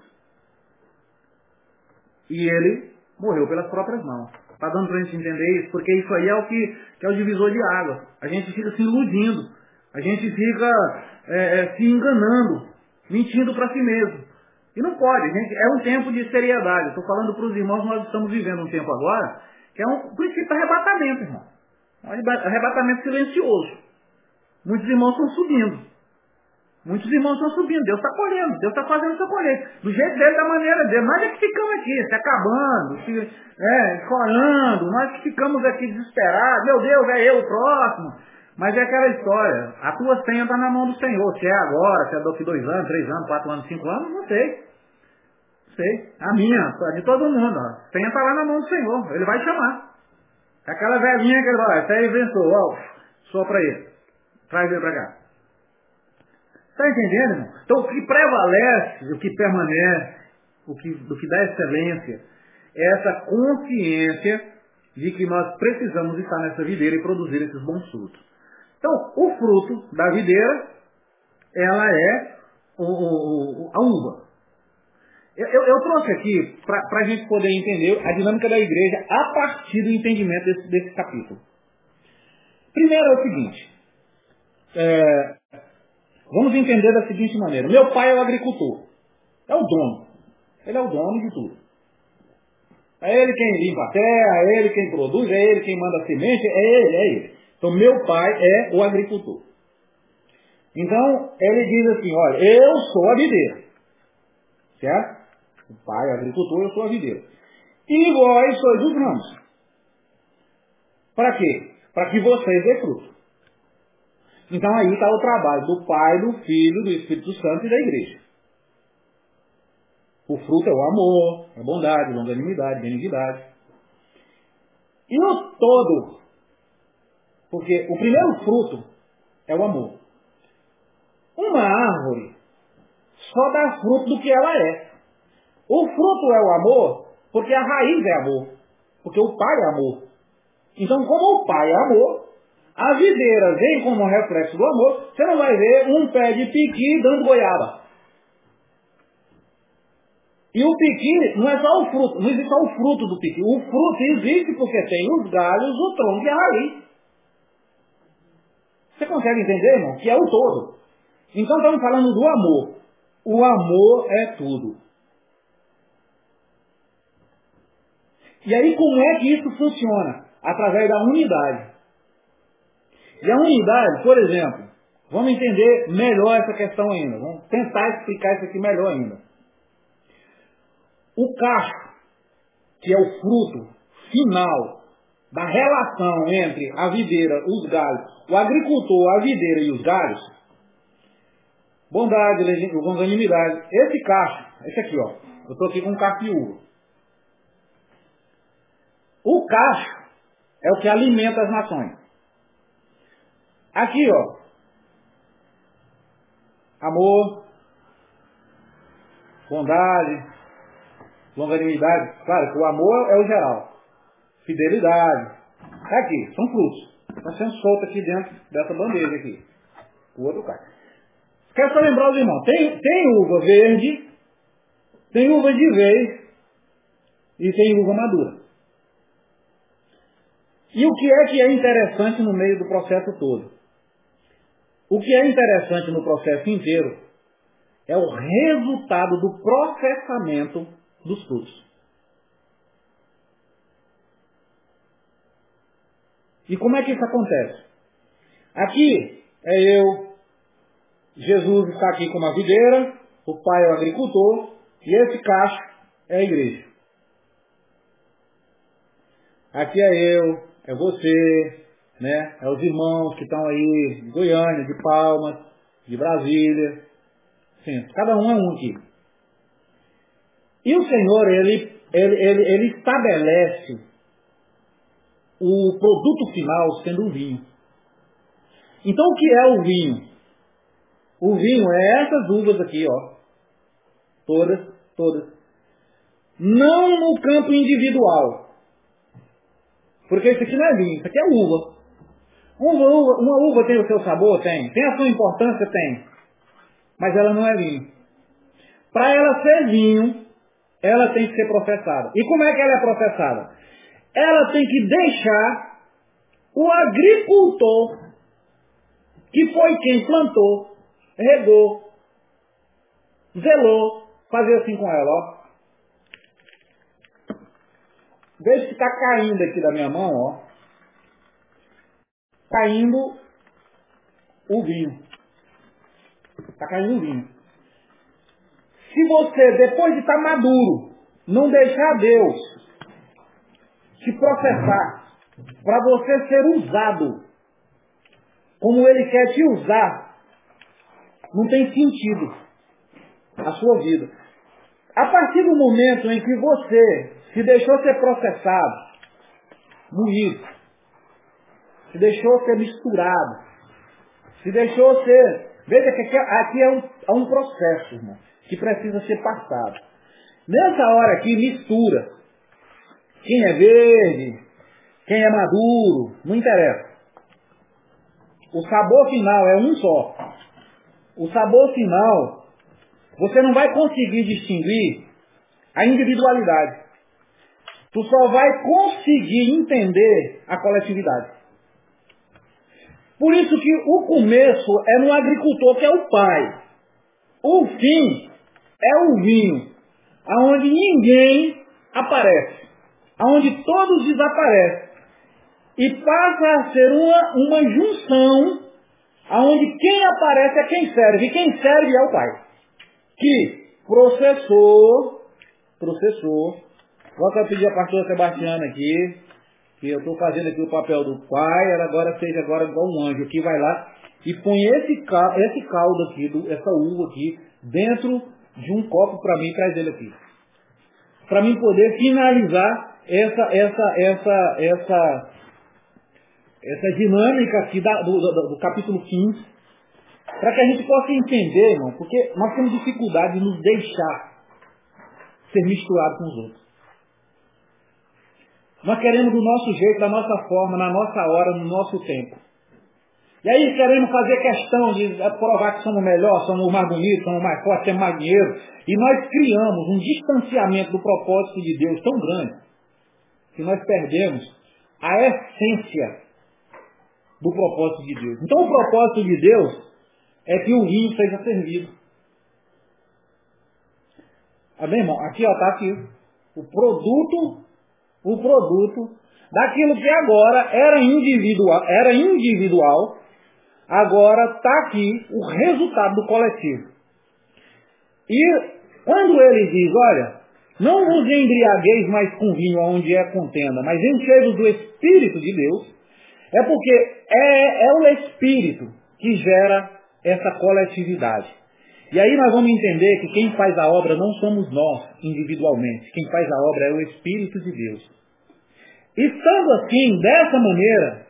Speaker 1: E ele morreu pelas próprias mãos. Está dando para a gente entender isso? Porque isso aí é o que, que é o divisor de águas. A gente fica se iludindo. A gente fica é, é, se enganando, mentindo para si mesmo. E não pode, gente. É um tempo de seriedade. Estou falando para os irmãos, nós estamos vivendo um tempo agora que é um princípio de arrebatamento, irmão. Um arrebatamento silencioso. Muitos irmãos estão subindo. Muitos irmãos estão subindo. Deus está colhendo. Deus está fazendo seu colheita. Do jeito dele, da maneira dele. Nós é que ficamos aqui, se acabando, se, é, chorando. Nós que ficamos aqui desesperados. Meu Deus, é eu o próximo. Mas é aquela história. A tua senha está na mão do Senhor. Se é agora, se é daqui dois anos, três anos, quatro anos, cinco anos, não sei. Não sei. A minha, a de todo mundo. A senha está lá na mão do Senhor. Ele vai chamar. É aquela velhinha que ele vai, essa aí inventou, ó, sopra ele. Traz ele para cá. Está entendendo, irmão? Então o que prevalece, o que permanece, o que, o que dá excelência, é essa consciência de que nós precisamos estar nessa videira e produzir esses bons frutos. Então, o fruto da videira, ela é o, o, a uva. Eu, eu, eu trouxe aqui para a gente poder entender a dinâmica da igreja a partir do entendimento desse, desse capítulo. Primeiro é o seguinte, é, vamos entender da seguinte maneira. Meu pai é o agricultor, é o dono. Ele é o dono de tudo. É ele quem limpa a terra, é ele quem produz, é ele quem manda a semente, é ele, é ele. Então meu pai é o agricultor. Então ele diz assim, olha, eu sou a videira. Certo? O pai é agricultor, eu sou a videira. E vós sois os ramos. Para quê? Para que vocês dê fruto. Então aí está o trabalho do Pai, do Filho, do Espírito Santo e da igreja. O fruto é o amor, a bondade, a longanimidade, a benignidade. E o todo, porque o primeiro fruto é o amor. Uma árvore só dá fruto do que ela é. O fruto é o amor, porque a raiz é amor. Porque o pai é amor. Então, como o pai é amor, a videira vem como reflexo do amor, você não vai ver um pé de piqui dando goiaba. E o piqui não é só o fruto, não existe só o fruto do piqui. O fruto existe porque tem os galhos, o tronco e a raiz. Consegue entender, irmão? Que é o todo. Então estamos falando do amor. O amor é tudo. E aí como é que isso funciona? Através da unidade. E a unidade, por exemplo, vamos entender melhor essa questão ainda. Vamos tentar explicar isso aqui melhor ainda. O cacho, que é o fruto final da relação entre a videira, os galhos, o agricultor, a videira e os galhos, bondade, longanimidade, esse cacho, esse aqui, ó, eu estou aqui com um cacho. O cacho é o que alimenta as nações. Aqui, ó, amor, bondade, longanimidade, claro que o amor é o geral. Fidelidade. Tá aqui, são frutos. Está sendo solto aqui dentro dessa bandeja aqui. O outro cara. Quero só lembrar os irmãos, tem, tem uva verde, tem uva de vez e tem uva madura. E o que é que é interessante no meio do processo todo? O que é interessante no processo inteiro é o resultado do processamento dos frutos. E como é que isso acontece? Aqui é eu, Jesus está aqui como a videira, o pai é o agricultor, e esse cacho é a igreja. Aqui é eu, é você, né? É os irmãos que estão aí de Goiânia, de Palmas, de Brasília. Sim, cada um é um aqui. E o Senhor, ele, ele, ele, ele estabelece o produto final sendo um vinho. Então o que é o vinho? O vinho é essas uvas aqui, ó. Todas, todas. Não no campo individual. Porque isso aqui não é vinho, isso aqui é uva. Uma uva, uma uva tem o seu sabor? Tem. Tem a sua importância? Tem. Mas ela não é vinho. Para ela ser vinho, ela tem que ser processada. E como é que ela é processada? Ela tem que deixar o agricultor, que foi quem plantou, regou, zelou, fazer assim com ela, ó. Veja que está caindo aqui da minha mão, ó. Caindo o vinho. Está caindo o vinho. Se você, depois de estar tá maduro, não deixar Deus te processar para você ser usado como Ele quer te usar, não tem sentido a sua vida. A partir do momento em que você se deixou ser processado, moído, se deixou ser misturado, se deixou ser. Veja que aqui é um, é um processo, irmão que precisa ser passado. Nessa hora aqui, mistura. Quem é verde, quem é maduro, não interessa. O sabor final é um só. O sabor final, você não vai conseguir distinguir a individualidade. Tu só vai conseguir entender a coletividade. Por isso que o começo é no agricultor que é o pai. O fim é o vinho, aonde ninguém aparece, aonde todos desaparecem. E passa a ser uma, uma junção aonde quem aparece é quem serve, e quem serve é o pai. Que processou, processou. Vou pedir a pastora Sebastiana aqui, que eu estou fazendo aqui o papel do pai, ela agora seja agora igual um anjo, que vai lá e põe esse, esse caldo aqui, essa uva aqui, dentro de um copo para mim e traz ele aqui. Para mim poder finalizar essa, essa, essa, essa, essa dinâmica aqui da, do, do, do capítulo 15, para que a gente possa entender, irmão, porque nós temos dificuldade de nos deixar ser misturado com os outros. Nós queremos do nosso jeito, da nossa forma, na nossa hora, no nosso tempo. E aí queremos fazer questão de provar que somos melhor, somos mais bonitos, somos mais fortes, temos mais dinheiro. E nós criamos um distanciamento do propósito de Deus tão grande que nós perdemos a essência do propósito de Deus. Então o propósito de Deus é que o vinho seja servido. Amém, irmão? Aqui, ó, tá aqui. O produto, o produto daquilo que agora era individual, era individual, agora está aqui o resultado do coletivo. E quando ele diz, olha, não vos embriagueis mais com vinho onde é contenda, mas enchei-vos do Espírito de Deus, é porque é, é o Espírito que gera essa coletividade. E aí nós vamos entender que quem faz a obra não somos nós individualmente. Quem faz a obra é o Espírito de Deus. Estando assim, dessa maneira,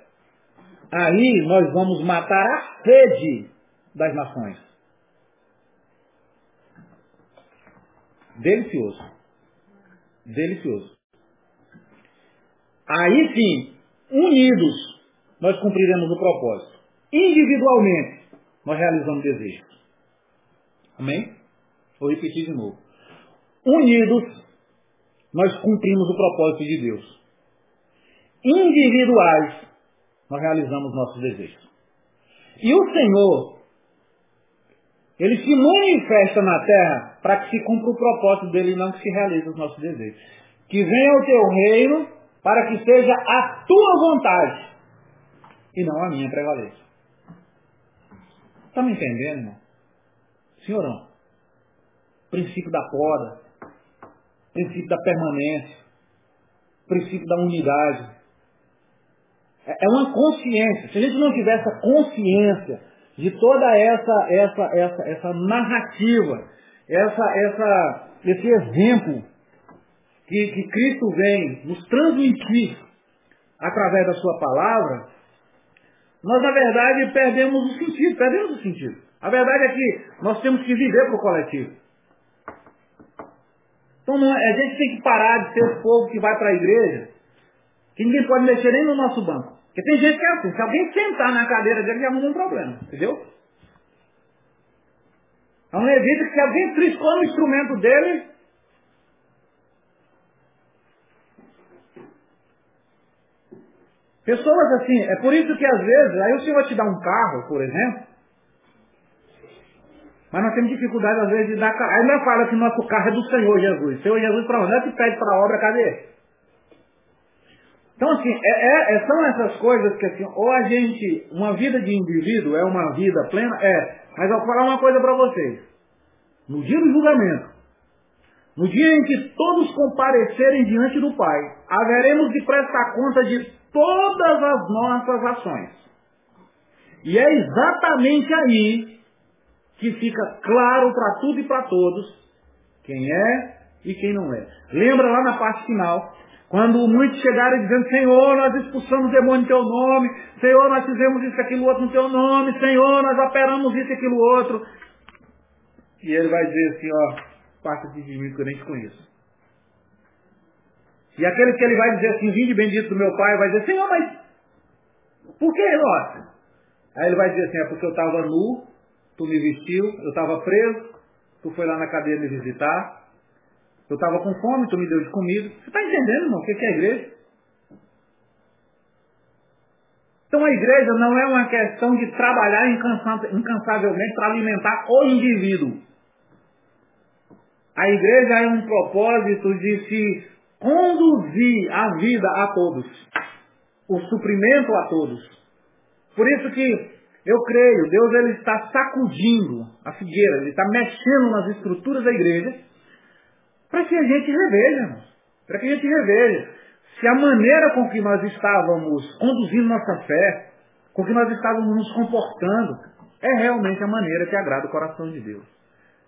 Speaker 1: aí nós vamos matar a sede das nações. Delicioso. Delicioso. Aí sim, unidos, nós cumpriremos o propósito. Individualmente, nós realizamos desejos. Amém? Vou repetir de novo. Unidos, nós cumprimos o propósito de Deus. Individuais, nós realizamos nossos desejos. E o Senhor, Ele se manifesta na terra para que se cumpra o propósito dele e não que se realize os nossos desejos. Que venha o teu reino para que seja a tua vontade e não a minha prevaleça. Está me entendendo, irmão? Senhorão, princípio da poda, princípio da permanência, princípio da unidade. É, é uma consciência. Se a gente não tiver essa consciência de toda essa, essa, essa, essa narrativa, essa, essa, esse exemplo que, que Cristo vem nos transmitir através da sua palavra, nós, na verdade, perdemos o sentido, perdemos o sentido. A verdade é que nós temos que viver para o coletivo. Então não, é, a gente tem que parar de ser o povo que vai para a igreja, que ninguém pode mexer nem no nosso banco. Porque tem gente que é assim, se alguém sentar na cadeira dele, já arruma um problema, entendeu? É um levita que se alguém triscou no instrumento dele, Pessoas assim, é por isso que às vezes, aí o Senhor te dá um carro, por exemplo, mas nós temos dificuldade às vezes de dar carro. Aí não fala que nosso carro é do Senhor Jesus. Senhor Jesus para onde? É que pede para a obra, cadê? Então assim, é, é, é, são essas coisas que assim, ou a gente, uma vida de indivíduo é uma vida plena, é, mas eu vou falar uma coisa para vocês. No dia do julgamento, no dia em que todos comparecerem diante do Pai, haveremos de prestar conta de todas as nossas ações. E é exatamente aí que fica claro para tudo e para todos quem é e quem não é. Lembra lá na parte final, quando muitos chegaram dizendo, Senhor, nós expulsamos demônio em teu nome, Senhor, nós fizemos isso, aquilo, outro no teu nome, Senhor, nós operamos isso, aquilo, outro. E ele vai dizer assim, ó, parte de mim que eu nem te conheço. E aquele que ele vai dizer assim, vinde bendito do meu pai, vai dizer, Senhor, mas por que nós? Aí ele vai dizer assim, é porque eu estava nu, tu me vestiu, eu estava preso, tu foi lá na cadeia me visitar, eu estava com fome, tu me deu de comida. Você está entendendo, irmão, o que é a igreja? Então a igreja não é uma questão de trabalhar incansavelmente para alimentar o indivíduo. A igreja é um propósito de se conduzir a vida a todos, o suprimento a todos. Por isso que eu creio, Deus ele está sacudindo a figueira, ele está mexendo nas estruturas da igreja para que a gente reveja, para que a gente reveja se a maneira com que nós estávamos conduzindo nossa fé, com que nós estávamos nos comportando, é realmente a maneira que agrada o coração de Deus.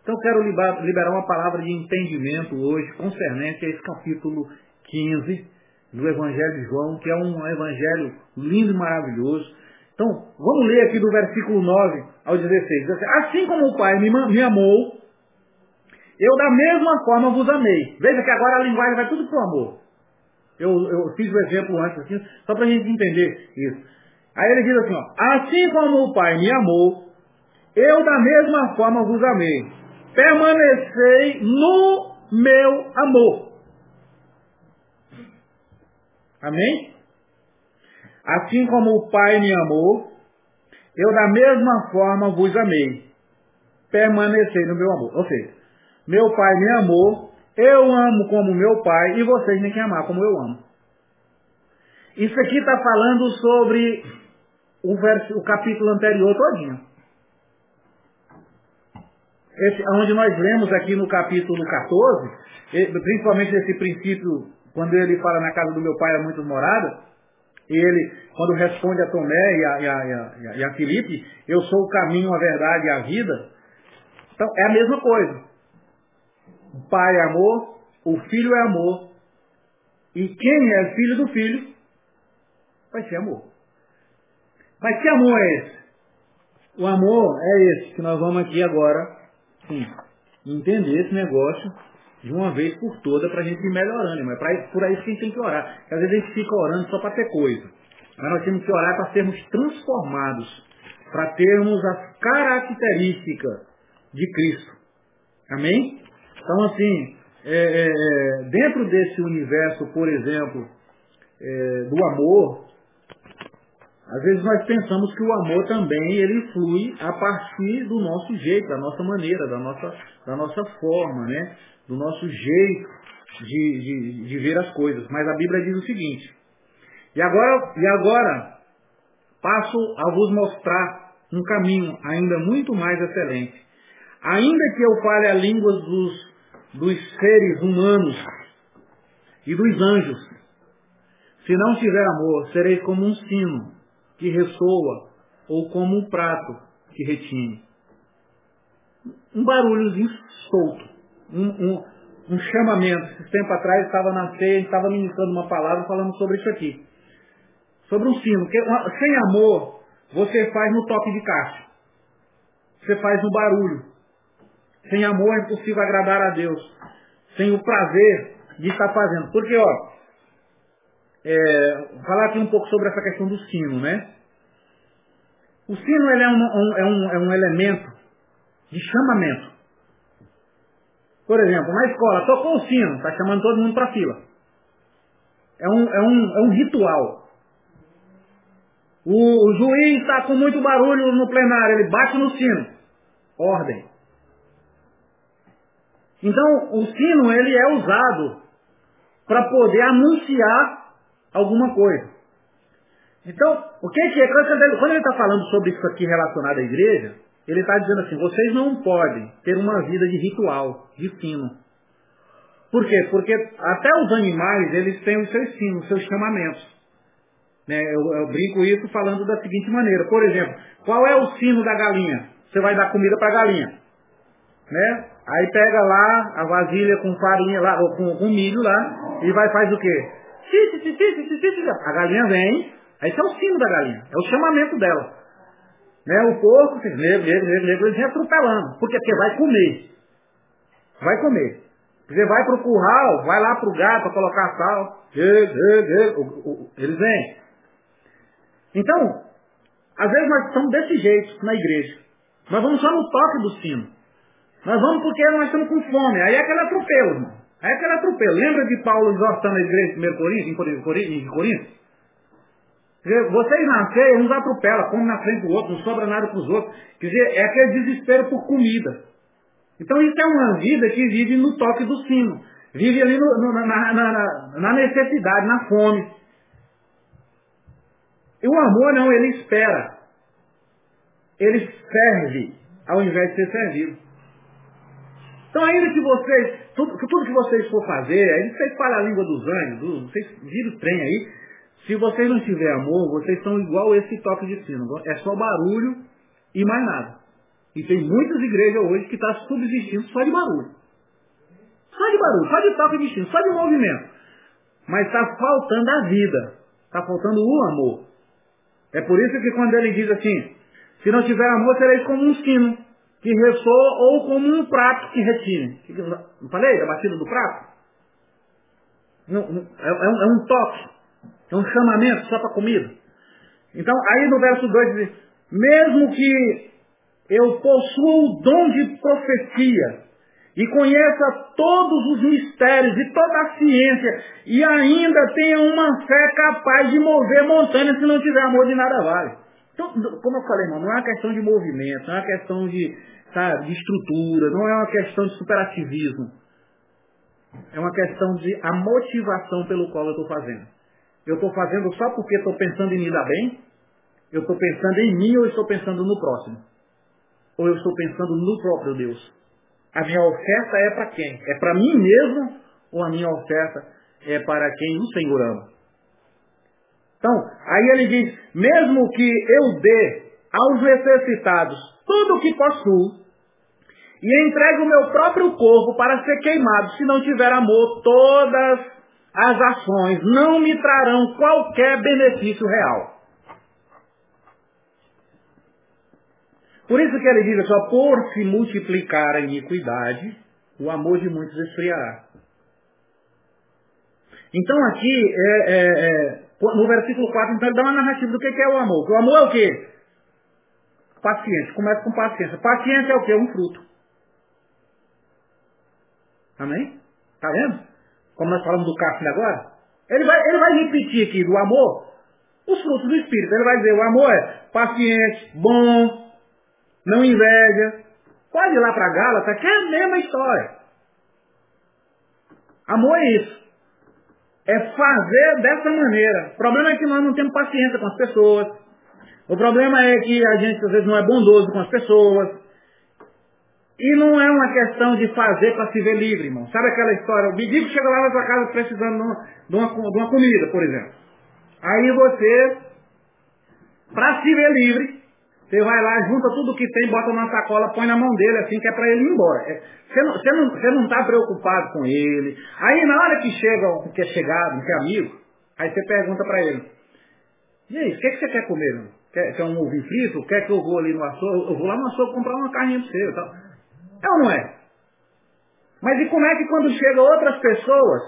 Speaker 1: Então quero liberar uma palavra de entendimento hoje, concernente a esse capítulo 15 do Evangelho de João, que é um evangelho lindo e maravilhoso. Então, vamos ler aqui do versículo 9 ao 16. Assim, assim como o Pai me amou, eu da mesma forma vos amei. Veja que agora a linguagem vai tudo para o amor. Eu, eu fiz o exemplo antes, assim, só para a gente entender isso. Aí ele diz assim, ó, assim como o Pai me amou, eu da mesma forma vos amei permanecei no meu amor. Amém? Assim como o Pai me amou, eu da mesma forma vos amei. Permanecei no meu amor. Ou seja, meu Pai me amou, eu amo como meu Pai e vocês têm que amar como eu amo. Isso aqui está falando sobre o, verso, o capítulo anterior todinho esse, onde nós lemos aqui no capítulo 14, principalmente esse princípio, quando ele fala na casa do meu pai há muitas moradas, e ele, quando responde a Tomé e a, e, a, e, a, e a Filipe, eu sou o caminho, a verdade e a vida. Então, é a mesma coisa. O pai é amor, o filho é amor, e quem é filho do filho vai ser amor. Mas que amor é esse? O amor é esse que nós vamos aqui agora Sim. Entender esse negócio de uma vez por toda para a gente ir melhorando, mas pra, por aí que a gente tem que orar. Porque às vezes a gente fica orando só para ter coisa. Mas nós temos que orar para sermos transformados, para termos as características de Cristo. Amém? Então assim, é, é, é dentro desse universo, por exemplo, é, do amor, às vezes nós pensamos que o amor também ele flui a partir do nosso jeito, da nossa maneira, da nossa, da nossa forma, né? do nosso jeito de, de, de ver as coisas. Mas a Bíblia diz o seguinte, e agora, e agora passo a vos mostrar um caminho ainda muito mais excelente. Ainda que eu fale a língua dos, dos seres humanos e dos anjos, se não tiver amor, sereis como um sino que ressoa, ou como um prato que retine. Um barulhozinho solto, um, um, um chamamento. Esse tempo atrás estava na ceia, estava ministrando uma palavra falando sobre isso aqui. Sobre um sino. Sem amor, você faz no toque de caixa. Você faz no barulho. Sem amor é impossível agradar a Deus. Sem o prazer de estar fazendo. Porque, ó, é, falar aqui um pouco sobre essa questão do sino, né? O sino ele é, um, um, é, um, é um elemento de chamamento. Por exemplo, na escola, tocou o sino, está chamando todo mundo para fila. É um, é, um, é um ritual. O, o juiz está com muito barulho no plenário, ele bate no sino. Ordem. Então, o sino ele é usado para poder anunciar alguma coisa. Então, o que, que é? Quando ele está falando sobre isso aqui relacionado à igreja, ele está dizendo assim, vocês não podem ter uma vida de ritual, de sino. Por quê? Porque até os animais, eles têm os seus sinos, os seus chamamentos. Né? Eu, eu, brinco isso falando da seguinte maneira. Por exemplo, qual é o sino da galinha? Você vai dar comida para a galinha. Né? Aí pega lá a vasilha com farinha lá, ou com, com milho lá, e vai faz o quê? A galinha vem, aí é o sino da galinha, é o chamamento dela. Né? O porco, negro, negro, negro, negro, eles vem atropelando. Porque vai comer. Vai comer. Você vai para o curral, vai lá para o gato para colocar sal. Eles vêm. Então, às vezes nós estamos desse jeito na igreja. Nós vamos só no toque do sino. Nós vamos porque nós estamos com fome. Aí é aquele atropelo, irmão. Aí é aquele atropelo. Lembra de Paulo exortando a igreja em 1 Coríntios? Em Coríntios? Vocês nasceram, uns atropela, come na frente do outro, não sobra nada para os outros. Quer dizer, é aquele desespero por comida. Então isso é uma vida que vive no toque do sino. Vive ali no, no, na, na, na, necessidade, na fome. E o amor não, ele espera. Ele serve ao invés de ser servido. Então ainda que vocês, tudo, tudo que vocês for fazer, aí vocês falam a língua dos anjos, vocês viram o trem aí, se vocês não tiverem amor, vocês são igual esse toque de sino. É só barulho e mais nada. E tem muitas igrejas hoje que estão tá subsistindo só de barulho. Só de barulho, só de toque de sino, só de movimento. Mas está faltando a vida. Está faltando o amor. É por isso que quando ele diz assim, se não tiver amor, sereis como um sino que ressoa ou como um prato que retine. Não falei da batida do prato? Não, não, é, é, um, é toque. É um chamamento só para comida. Então, aí no verso 2 diz, mesmo que eu possua o dom de profecia e conheça todos os mistérios e toda a ciência e ainda tenha uma fé capaz de mover montanhas se não tiver amor de nada vale. Então, como eu falei, irmão, não é uma questão de movimento, não é uma questão de, sabe, de estrutura, não é uma questão de superativismo. É uma questão de a motivação pelo qual eu estou fazendo. Eu estou fazendo só porque estou pensando em me dar bem? Eu estou pensando em mim ou estou pensando no próximo? Ou eu estou pensando no próprio Deus? A minha oferta é para quem? É para mim mesmo ou a minha oferta é para quem o Senhor ama? Então, aí ele diz, mesmo que eu dê aos necessitados tudo o que possuo, e entregue o meu próprio corpo para ser queimado, se não tiver amor, todas as ações não me trarão qualquer benefício real. Por isso que ele diz só, por se multiplicar a iniquidade, o amor de muitos esfriará. Então aqui, é, é, é, no versículo 4, então ele dá uma narrativa do que é o amor. O amor é o quê? Paciência. Começa com paciência. Paciência é o quê? Um fruto. Amém? Está vendo? Como nós falamos do Cássio agora. Ele vai, ele vai repetir aqui do amor os frutos do Espírito. Ele vai dizer, o amor é paciente, bom, não inveja. Pode ir lá para Gálatas, que é a mesma história. Amor é isso. É fazer dessa maneira. O problema é que nós não temos paciência com as pessoas. O problema é que a gente às vezes não é bondoso com as pessoas. E não é uma questão de fazer para se ver livre, irmão. Sabe aquela história? O mendigo chega lá na sua casa precisando de uma, de uma comida, por exemplo. Aí você, para se ver livre, você vai lá, junta tudo que tem, bota numa sacola, põe na mão dele, assim, que é para ele ir embora. É, você não está não, você não tá preocupado com ele. Aí na hora que chega, que é chegado, que é amigo, aí você pergunta para ele, e aí, o que, é que você quer comer? Irmão? Quer, quer um ovo frito? Quer que eu vou ali no açougue? Eu vou lá no açougue comprar uma carninha para você. Tal. É ou não é? Mas e como é que quando chegam outras pessoas,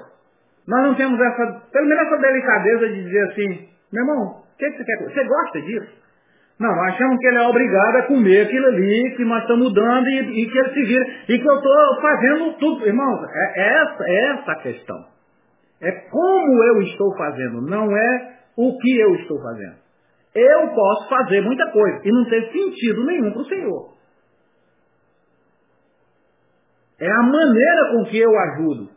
Speaker 1: nós não temos essa, pelo menos essa delicadeza de dizer assim, meu irmão, o que, que você quer? Você gosta disso? Não, achamos que ele é obrigado a comer aquilo ali, que nós estamos mudando e, e que ele se vira, e que eu estou fazendo tudo. Irmãos, é, é, essa, é essa a questão. É como eu estou fazendo, não é o que eu estou fazendo. Eu posso fazer muita coisa e não ter sentido nenhum para o Senhor. É a maneira com que eu ajudo.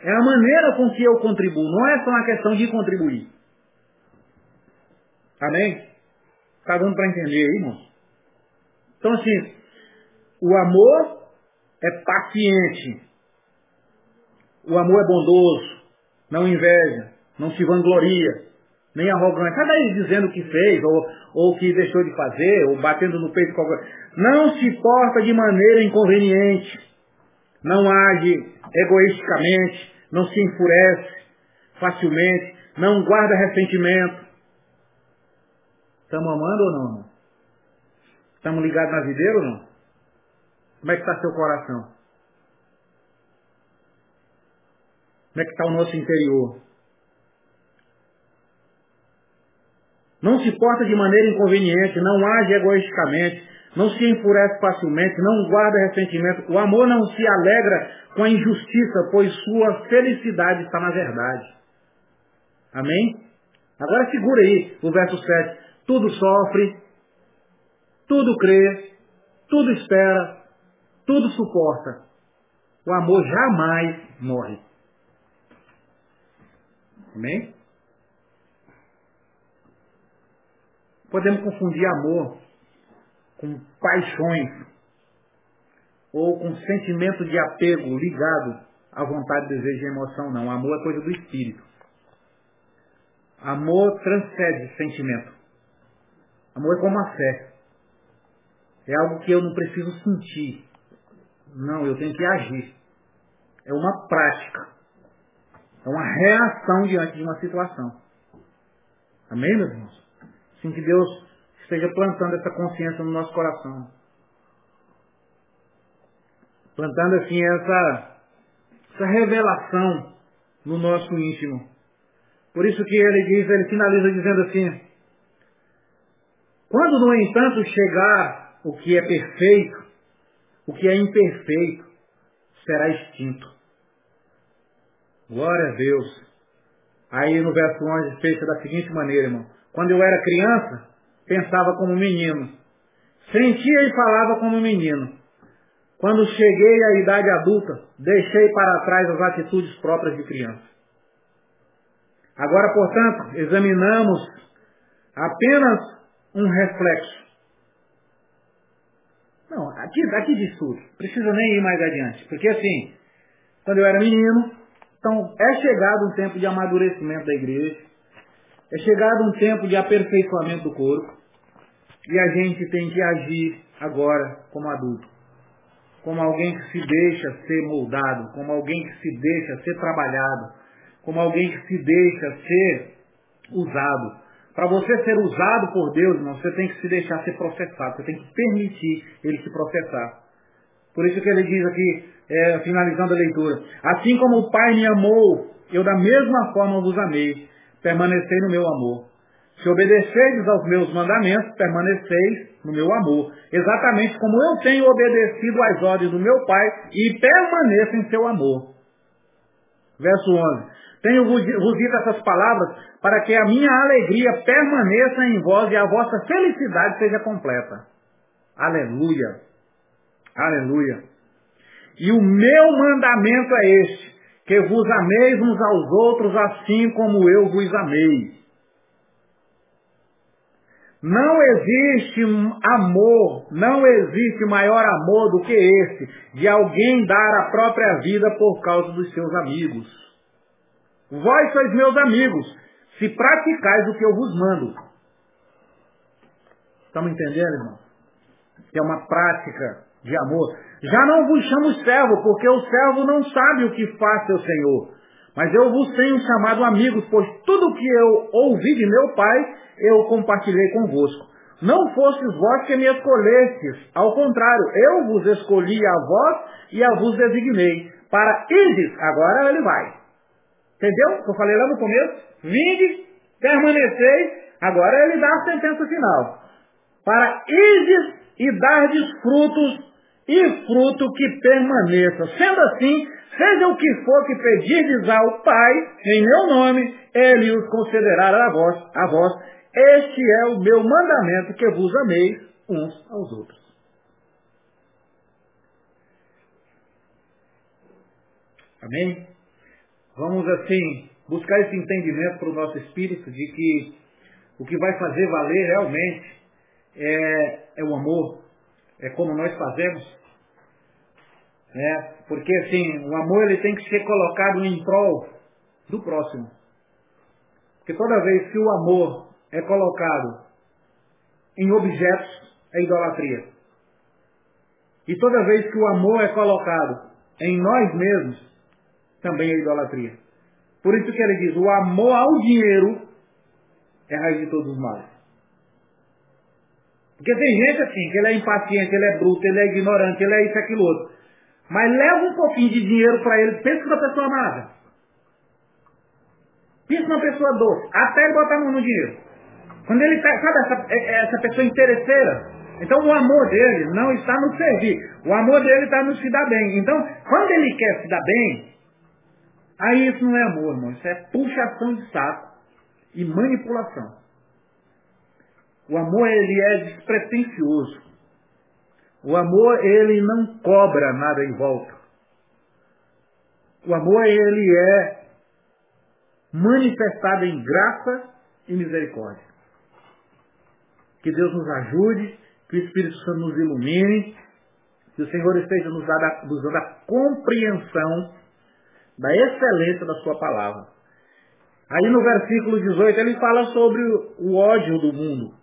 Speaker 1: É a maneira com que eu contribuo. Não é só uma questão de contribuir. Amém? Está dando para entender aí, irmão? Então, assim, o amor é paciente. O amor é bondoso. Não inveja. Não se vangloria. Nem arrogante. Cada aí dizendo o que fez, ou, ou que deixou de fazer, ou batendo no peito alguma Não se porta de maneira inconveniente. Não age egoisticamente. Não se enfurece facilmente. Não guarda ressentimento Estamos amando ou não? Estamos ligados na videira ou não? Como é que está seu coração? Como é que está o nosso interior? Não se porta de maneira inconveniente, não age egoisticamente, não se enfurece facilmente, não guarda ressentimento. O amor não se alegra com a injustiça, pois sua felicidade está na verdade. Amém? Agora segura aí o verso 7. Tudo sofre, tudo crê, tudo espera, tudo suporta. O amor jamais morre. Amém? Podemos confundir amor com paixões ou com sentimento de apego ligado à vontade, desejo e emoção, não. Amor é coisa do espírito. Amor transcende sentimento. Amor é como a fé. É algo que eu não preciso sentir. Não, eu tenho que agir. É uma prática. É uma reação diante de uma situação. Amém, meus irmãos? Assim que Deus esteja plantando essa consciência no nosso coração. Plantando assim essa, essa revelação no nosso íntimo. Por isso que ele diz, ele finaliza dizendo assim, quando no entanto chegar o que é perfeito, o que é imperfeito será extinto. Glória a Deus. Aí no verso 11 fecha da seguinte maneira, irmão. Quando eu era criança, pensava como menino. Sentia e falava como menino. Quando cheguei à idade adulta, deixei para trás as atitudes próprias de criança. Agora, portanto, examinamos apenas um reflexo. Não, aqui, aqui diz tudo. Precisa nem ir mais adiante. Porque assim, quando eu era menino, então é chegado um tempo de amadurecimento da igreja. É chegado um tempo de aperfeiçoamento do corpo e a gente tem que agir agora como adulto. Como alguém que se deixa ser moldado, como alguém que se deixa ser trabalhado, como alguém que se deixa ser usado. Para você ser usado por Deus, irmão, você tem que se deixar ser processado, você tem que permitir ele se processar. Por isso que ele diz aqui, é, finalizando a leitura, assim como o Pai me amou, eu da mesma forma vos amei permanecei no meu amor. Se obedeceis aos meus mandamentos, permaneceis no meu amor. Exatamente como eu tenho obedecido às ordens do meu Pai e permaneço em seu amor. Verso 11. Tenho vos dito essas palavras para que a minha alegria permaneça em vós e a vossa felicidade seja completa. Aleluia. Aleluia. E o meu mandamento é este, que vos ameis uns aos outros assim como eu vos amei. Não existe amor, não existe maior amor do que esse, de alguém dar a própria vida por causa dos seus amigos. Vós sois meus amigos, se praticais o que eu vos mando. Estamos entendendo, irmão? Que é uma prática de amor. Já não vos chamo servo, porque o servo não sabe o que faz seu senhor. Mas eu vos tenho chamado amigos, pois tudo que eu ouvi de meu pai, eu compartilhei convosco. Não fostes vós que me escolhestes, ao contrário, eu vos escolhi a vós e a vos designei, para ides, agora ele vai. Entendeu? Eu falei lá no começo, vinde, permaneceis, agora ele dá a sentença final. Para ides e dardes frutos e fruto que permaneça. Sendo assim, seja o que for que pedirdes ao Pai, em meu nome, Ele os concederá a vós, a vós. Este é o meu mandamento que vos ameis uns aos outros. Amém? Vamos assim buscar esse entendimento para o nosso espírito de que o que vai fazer valer realmente é, é o amor, é como nós fazemos, né? Porque assim, o amor ele tem que ser colocado em prol do próximo. Porque toda vez que o amor é colocado em objetos, é idolatria. E toda vez que o amor é colocado em nós mesmos, também é idolatria. Por isso que ele diz, o amor ao dinheiro é a raiz de todos os males. Porque tem gente assim, que ele é impaciente, ele é bruto, ele é ignorante, ele é isso, aquilo outro. Mas leva um pouquinho de dinheiro para ele, pensa que a pessoa amada. uma pessoa doce, até ele botar a mão no dinheiro. Quando ele tá, sabe essa, é, é essa pessoa interesseira? Então o amor dele não está no servir, o amor dele está no se dar bem. Então, quando ele quer se dar bem, aí isso não é amor, irmão, isso é puxação de saco e manipulação. O amor ele é despretensioso. O amor ele não cobra nada em volta. O amor ele é manifestado em graça e misericórdia. Que Deus nos ajude, que o Espírito Santo nos ilumine, que o Senhor esteja nos dando, nos dando a compreensão da excelência da sua palavra. Aí no versículo 18 ele fala sobre o ódio do mundo.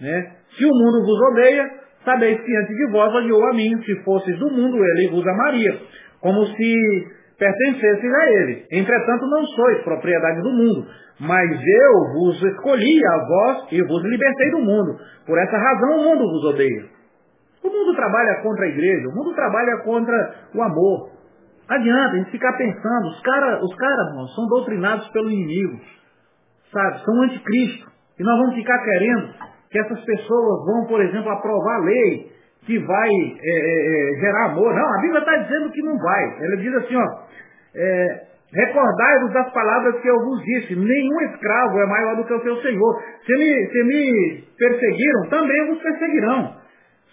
Speaker 1: Né? Se o mundo vos odeia, sabeis que antes de vós odiou a mim. Se fosseis do mundo, ele vos amaria. Como se pertencesseis a ele. Entretanto, não sois propriedade do mundo, mas eu vos escolhi a vós e vos libertei do mundo. Por essa razão o mundo vos odeia. O mundo trabalha contra a igreja, o mundo trabalha contra o amor. Adianta a gente ficar pensando, os caras, os cara, são doutrinados pelo inimigo, sabe? São anticristo. E nós vamos ficar querendo que essas pessoas vão, por exemplo, aprovar lei que vai é, é, é gerar amor. Não, a Bíblia está dizendo que não vai. Ela diz assim, ó, é, recordai-vos das palavras que eu vos disse, nenhum escravo é maior do que o seu senhor. Se me, se me perseguiram, também vos perseguirão.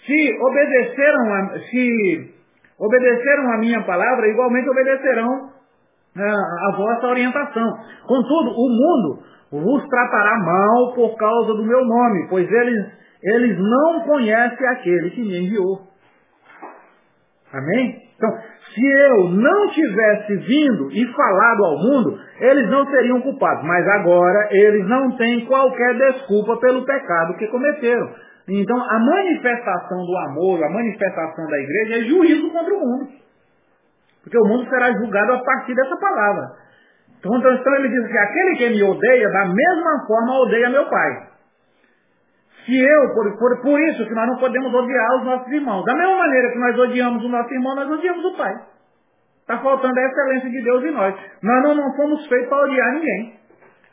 Speaker 1: Se obedeceram a, se obedeceram a minha palavra, igualmente obedecerão a, né, a vossa orientação. Contudo, o mundo vos tratará mal por causa do meu nome, pois eles, eles não conhecem aquele que me enviou. Amém? Então, se eu não tivesse vindo e falado ao mundo, eles não seriam culpados. Mas agora eles não têm qualquer desculpa pelo pecado que cometeram. Então, a manifestação do amor, a manifestação da igreja é juízo contra o mundo. Porque o mundo será julgado a partir dessa palavra. Então, ele diz que aquele que me odeia, da mesma forma odeia meu pai. Se eu, por, por, por isso que nós não podemos odiar os nossos irmãos. Da mesma maneira que nós odiamos o nosso irmão, nós odiamos o Pai. Está faltando a excelência de Deus em nós. Nós não, não fomos feitos para odiar ninguém.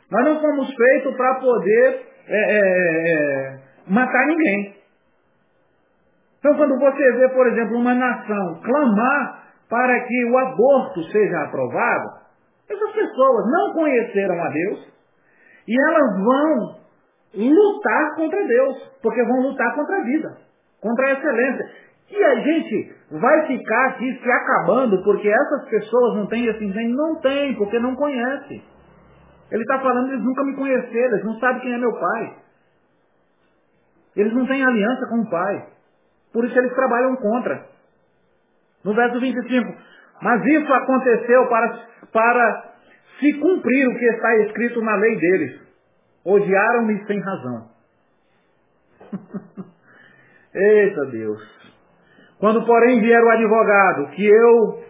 Speaker 1: Nós não fomos feitos para poder é, é, é, matar ninguém. Então quando você vê, por exemplo, uma nação clamar para que o aborto seja aprovado, essas pessoas não conheceram a Deus e elas vão lutar contra Deus, porque vão lutar contra a vida, contra a excelência. E a gente vai ficar aqui se acabando porque essas pessoas não têm esse entendimento? Não tem, porque não conhecem. Ele está falando, eles nunca me conheceram, eles não sabem quem é meu pai. Eles não têm aliança com o pai. Por isso eles trabalham contra. No verso 25, mas isso aconteceu para, para se cumprir o que está escrito na lei deles. Odiaram-me sem razão. Eita Deus. Quando, porém, vier o advogado, que eu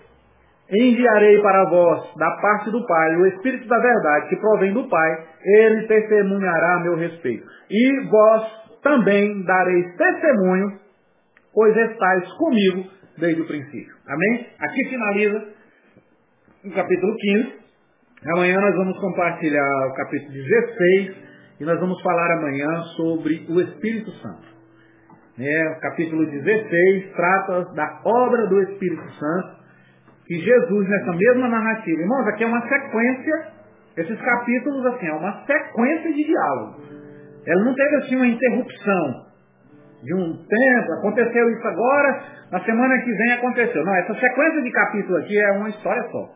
Speaker 1: enviarei para vós, da parte do Pai, o Espírito da verdade, que provém do Pai, ele testemunhará a meu respeito. E vós também dareis testemunho, pois estáis comigo desde o princípio. Amém? Aqui finaliza o capítulo 15. Amanhã nós vamos compartilhar o capítulo 16 e nós vamos falar amanhã sobre o Espírito Santo. É, o capítulo 16 trata da obra do Espírito Santo, que Jesus, nessa mesma narrativa, irmãos, aqui é uma sequência, esses capítulos, assim, é uma sequência de diálogo. Ela não teve, assim, uma interrupção de um tempo, aconteceu isso agora, na semana que vem aconteceu. Não, essa sequência de capítulos aqui é uma história só.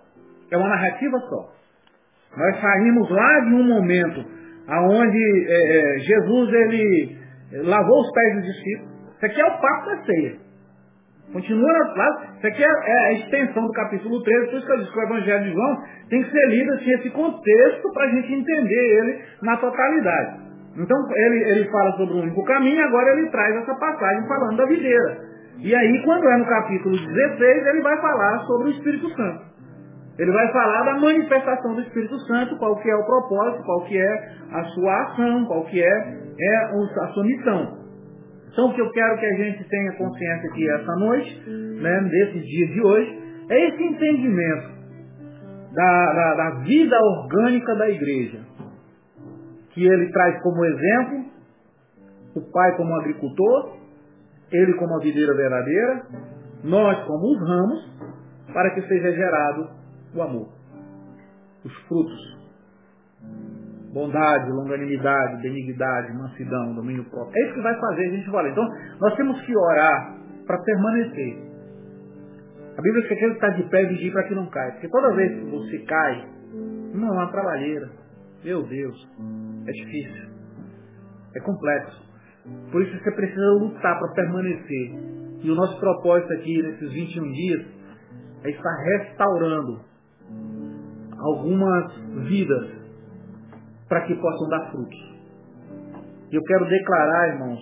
Speaker 1: É uma narrativa só. Nós saímos lá de um momento aonde é, é, Jesus ele lavou os pés dos discípulos. Isso aqui é o papo da ceia. Continua lá. Isso aqui é, é, a extensão do capítulo 13, por isso que eu disse que o Evangelho de João tem que ser lido assim, esse contexto para a gente entender ele na totalidade. Então ele, ele fala sobre o único caminho, agora ele traz essa passagem falando da videira. E aí, quando é no capítulo 16, ele vai falar sobre o Espírito Santo. Ele vai falar da manifestação do Espírito Santo, qual que é o propósito, qual que é a sua ação, qual que é, é a sua missão. Então o que eu quero que a gente tenha consciência aqui essa noite, né, desse dia de hoje, é esse entendimento da, da, da vida orgânica da igreja. Que ele traz como exemplo o pai como agricultor, ele como a videira verdadeira, nós como os ramos, para que seja gerado o amor. Os frutos. Bondade, longanimidade, benignidade, mansidão, domínio próprio. É isso que vai fazer a gente valer. Então, nós temos que orar para permanecer. A Bíblia diz que aquele que está de pé vigia para que não caia. Porque toda vez que você cai, não é uma trabalheira. Meu Deus, é difícil. É complexo. Por isso você precisa lutar para permanecer. E o nosso propósito aqui nesses 21 dias é estar restaurando algumas vidas para que possam dar frutos. E eu quero declarar, irmãos,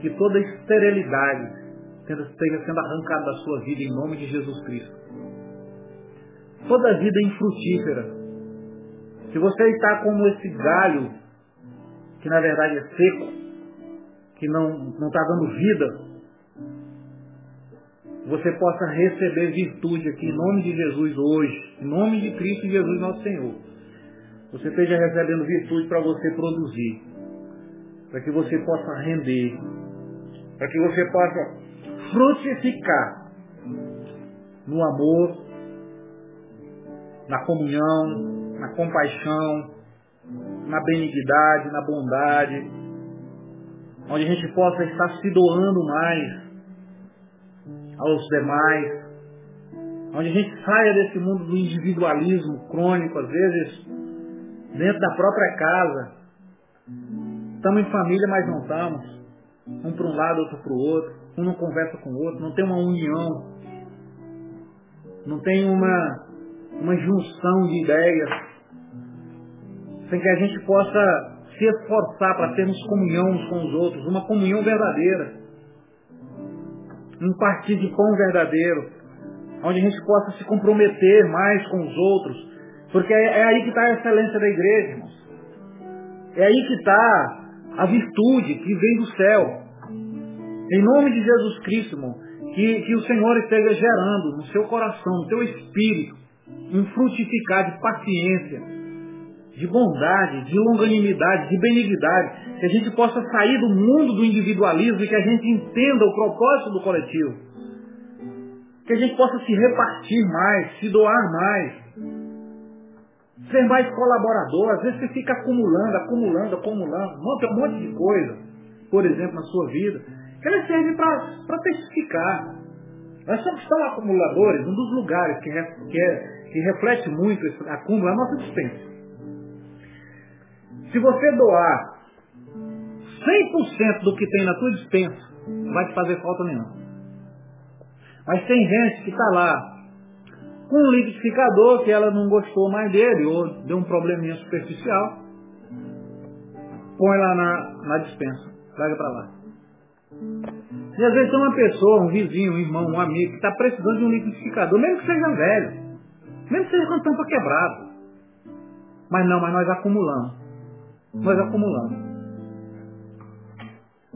Speaker 1: que toda esterilidade esteja sendo arrancada da sua vida em nome de Jesus Cristo. Toda vida infrutífera. Se você está como esse galho, que na verdade é seco, que não está dando vida, você possa receber virtude aqui em nome de Jesus hoje, em nome de Cristo Jesus nosso Senhor. Você esteja recebendo virtude para você produzir, para que você possa render, para que você possa frutificar no amor, na comunhão, na compaixão, na benignidade, na bondade, onde a gente possa estar se doando mais aos demais, onde a gente saia desse mundo do individualismo crônico, às vezes dentro da própria casa. Estamos em família, mas não estamos. Um para um lado, outro para o outro. Um não conversa com o outro, não tem uma união. Não tem uma, uma junção de ideias. Sem que a gente possa se esforçar para termos comunhão uns com os outros, uma comunhão verdadeira um partir de pão verdadeiro, onde a gente possa se comprometer mais com os outros, porque é, é aí que está a excelência da igreja, irmãos. É aí que está a virtude que vem do céu. Em nome de Jesus Cristo, irmão, que, que o Senhor esteja gerando no seu coração, no teu espírito, um frutificar de paciência, de bondade, de longanimidade, de benignidade, que a gente possa sair do mundo do individualismo e que a gente entenda o propósito do coletivo. Que a gente possa se repartir mais, se doar mais, ser mais colaborador. Às vezes você fica acumulando, acumulando, acumulando, monta um monte de coisa, por exemplo, na sua vida, que ela serve para testificar. Nós somos tão acumuladores, um dos lugares que, que, é, que reflete muito esse acúmulo é a nossa dispensa. Se você doar 100% do que tem na tua dispensa, não vai te fazer falta nenhuma. Mas tem gente que está lá com um liquidificador que ela não gostou mais dele, ou deu um probleminha superficial, põe lá na, na dispensa, traga para lá. E às vezes tem uma pessoa, um vizinho, um irmão, um amigo, que está precisando de um liquidificador, mesmo que seja velho, mesmo que seja com tampa quebrada. Mas não, mas nós acumulamos nós acumulamos.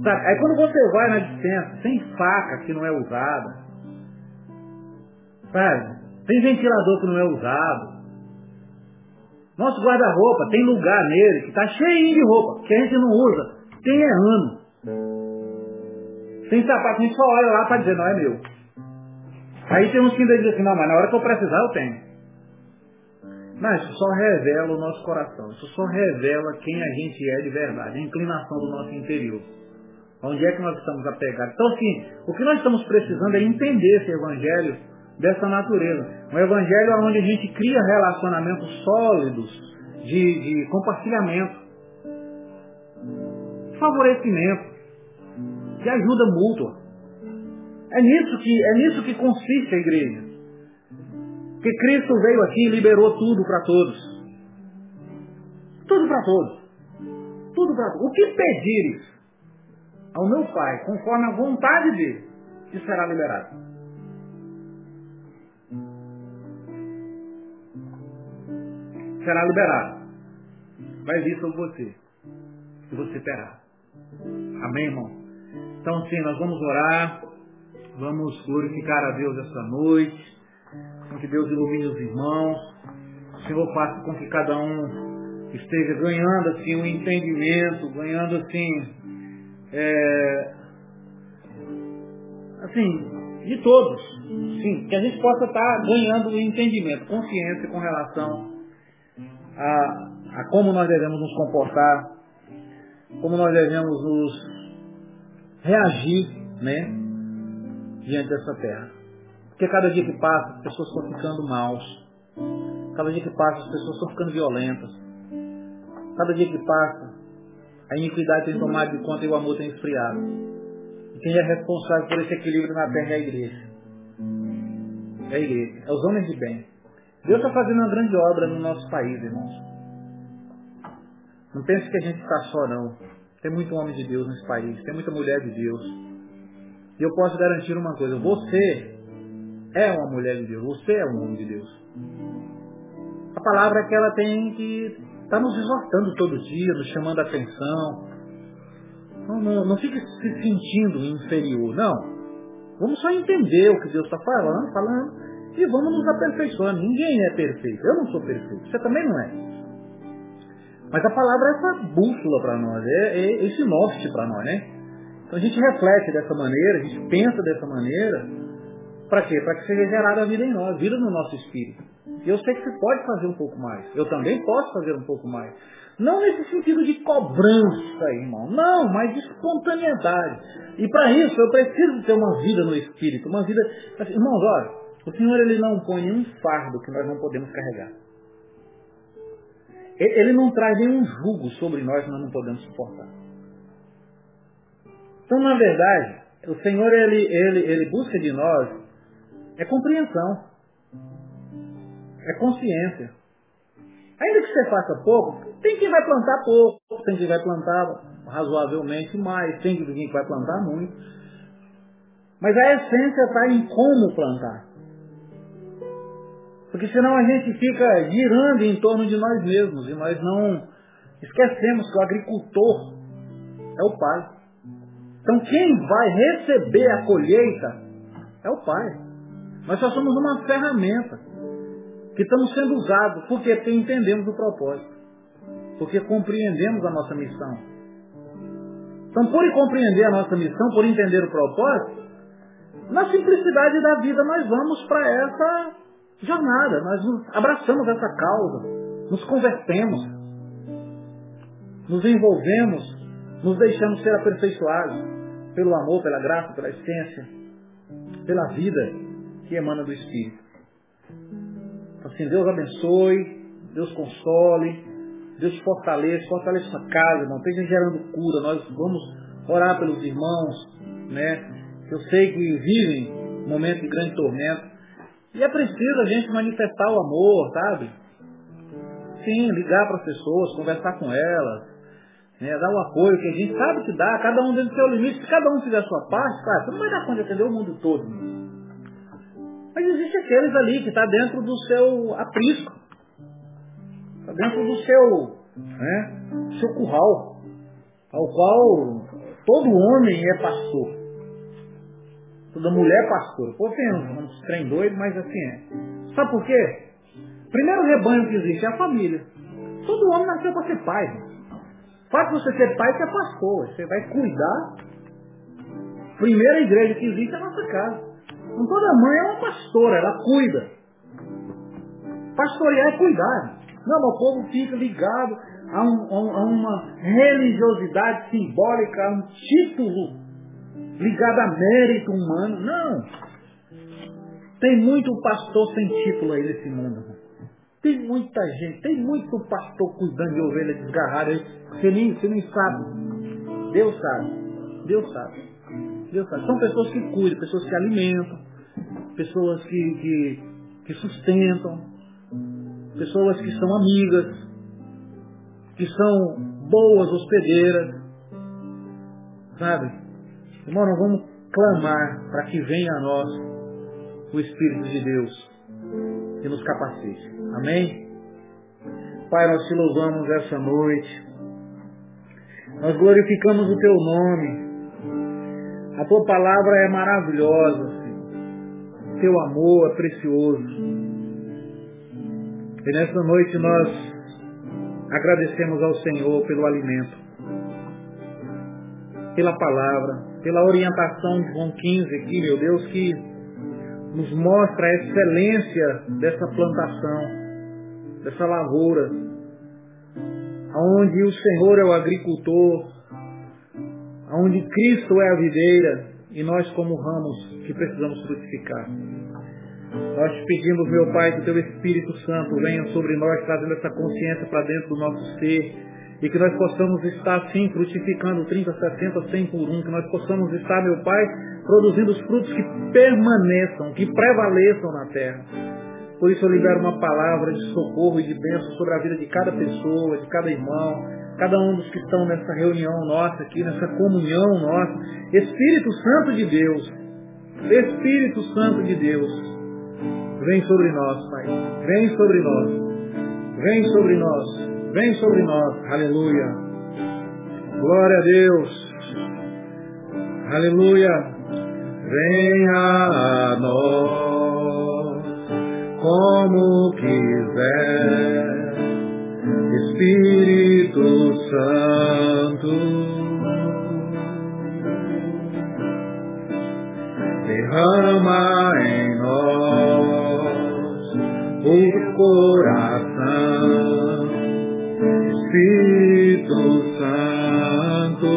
Speaker 1: Sabe? Aí quando você vai na dispensa, tem faca que não é usada, sabe? Tem ventilador que não é usado. Nosso guarda-roupa tem lugar nele que está cheio de roupa, que a gente não usa. Tem é ano. Tem sapato, a gente só olha lá para dizer, não é meu. Aí tem uns que ainda dizem assim, não, mas na hora que eu precisar eu tenho. Mas isso só revela o nosso coração, isso só revela quem a gente é de verdade, a inclinação do nosso interior. Onde é que nós estamos apegados? Então, assim, o que nós estamos precisando é entender esse evangelho dessa natureza. Um evangelho onde a gente cria relacionamentos sólidos de, de compartilhamento, favorecimento, de ajuda mútua. É nisso que, é nisso que consiste a igreja. Porque Cristo veio aqui e liberou tudo para todos. Tudo para todos. Tudo para todos. O que pedires ao meu Pai, conforme a vontade dele, te será liberado. Será liberado. Vai vir sobre você. E você terá. Amém, irmão? Então, sim, nós vamos orar. Vamos glorificar a Deus essa noite. Que Deus ilumine os irmãos, o Senhor faça com que cada um esteja ganhando assim um entendimento, ganhando assim, é, assim, de todos, sim, que a gente possa estar ganhando um entendimento, consciência com relação a, a como nós devemos nos comportar, como nós devemos nos reagir, né, diante dessa terra. Porque cada dia que passa, as pessoas estão ficando maus. Cada dia que passa, as pessoas estão ficando violentas. Cada dia que passa, a iniquidade tem tomado de conta e o amor tem esfriado. E quem é responsável por esse equilíbrio na terra é a igreja. É a igreja, é os homens de bem. Deus está fazendo uma grande obra no nosso país, irmãos. Não pense que a gente está só, não. Tem muito homem de Deus nesse país, tem muita mulher de Deus. E eu posso garantir uma coisa, você é uma mulher de Deus, você é um homem de Deus. A palavra que ela tem que estar tá nos exortando todo dia, nos chamando a atenção. Não, não, não fique se sentindo inferior, não. Vamos só entender o que Deus está falando, falando, e vamos nos aperfeiçoando. Ninguém é perfeito. Eu não sou perfeito. Você também não é. Mas a palavra é essa bússola para nós, é, é esse norte para nós, né? Então a gente reflete dessa maneira, a gente pensa dessa maneira, para quê? Para que seja gerada a vida em nós, vida no nosso espírito. Eu sei que você pode fazer um pouco mais. Eu também posso fazer um pouco mais. Não nesse sentido de cobrança, irmão. Não, mas de espontaneidade. E para isso eu preciso ter uma vida no espírito. Uma vida. Assim, irmãos, olha, o Senhor ele não põe nenhum fardo que nós não podemos carregar. Ele não traz nenhum jugo sobre nós que nós não podemos suportar. Então, na verdade, o Senhor ele, ele, ele busca de nós é compreensão. É consciência. Ainda que você faça pouco, tem quem vai plantar pouco, tem quem vai plantar razoavelmente mais, tem quem vai plantar muito. Mas a essência está em como plantar. Porque senão a gente fica girando em torno de nós mesmos e nós não esquecemos que o agricultor é o pai. Então quem vai receber a colheita é o pai. Nós só somos uma ferramenta que estamos sendo usados porque entendemos o propósito. Porque compreendemos a nossa missão. Então, por compreender a nossa missão, por entender o propósito, na simplicidade da vida nós vamos para essa jornada, nós abraçamos essa causa, nos convertemos, nos envolvemos, nos deixamos ser aperfeiçoados pelo amor, pela graça, pela essência, pela vida que emana do Espírito. Então, assim, Deus abençoe, Deus console, Deus fortaleça, fortaleça sua casa, não esteja gerando cura. Nós vamos orar pelos irmãos, né? Eu sei que vivem momentos de grande tormento. E é preciso a gente manifestar o amor, sabe? Sim, ligar para as pessoas, conversar com elas, né, dar o apoio que a gente sabe que dá, cada um dentro do seu limite. Se cada um fizer a sua parte, claro, você não vai dar conta de atender o mundo todo. Mas existe aqueles ali que está dentro do seu aprisco. Está dentro do seu, né, seu curral. Ao qual todo homem é pastor. Toda mulher é pastor. Pô, tem uns trem doido, mas assim é. Sabe por quê? Primeiro rebanho que existe é a família. Todo homem nasceu para ser pai. O fato de você ser pai, você é pastor. Você vai cuidar. Primeira igreja que existe é a nossa casa. Então toda mãe é uma pastora, ela cuida. Pastorear é cuidar. Não, o povo fica ligado a, um, a, uma religiosidade simbólica, a um título ligado a mérito humano. Não. Tem muito pastor sem título aí nesse mundo. Tem muita gente, tem muito pastor cuidando de ovelha desgarrada. Você nem, você nem sabe. Deus sabe. Deus sabe. Deus sabe. São pessoas que cuidam, pessoas que alimentam, pessoas que, que, que sustentam, pessoas que são amigas, que são boas hospedeiras. Sabe? Irmão, nós vamos clamar para que venha a nós o Espírito de Deus e nos capacite. Amém? Pai, nós te louvamos essa noite. Nós glorificamos o teu nome. A tua palavra é maravilhosa. Teu amor é precioso. E nesta noite nós agradecemos ao Senhor pelo alimento, pela palavra, pela orientação de João 15 aqui, meu Deus, que nos mostra a excelência dessa plantação, dessa lavoura, onde o Senhor é o agricultor, onde Cristo é a videira e nós como ramos que precisamos frutificar. Nós te pedimos, meu Pai, que o teu Espírito Santo venha sobre nós, trazendo essa consciência para dentro do nosso ser, e que nós possamos estar, assim, frutificando 30, 60, 100 por um, que nós possamos estar, meu Pai, produzindo os frutos que permaneçam, que prevaleçam na terra. Por isso eu libero uma palavra de socorro e de bênção sobre a vida de cada pessoa, de cada irmão, cada um dos que estão nessa reunião nossa aqui, nessa comunhão nossa. Espírito Santo de Deus, Espírito Santo de Deus, Vem sobre nós, Pai. Vem sobre nós. Vem sobre nós. Vem sobre nós. Aleluia. Glória a Deus. Aleluia. Venha a nós como quiser. Espírito Santo. Derrama em nós o coração, Espírito Santo.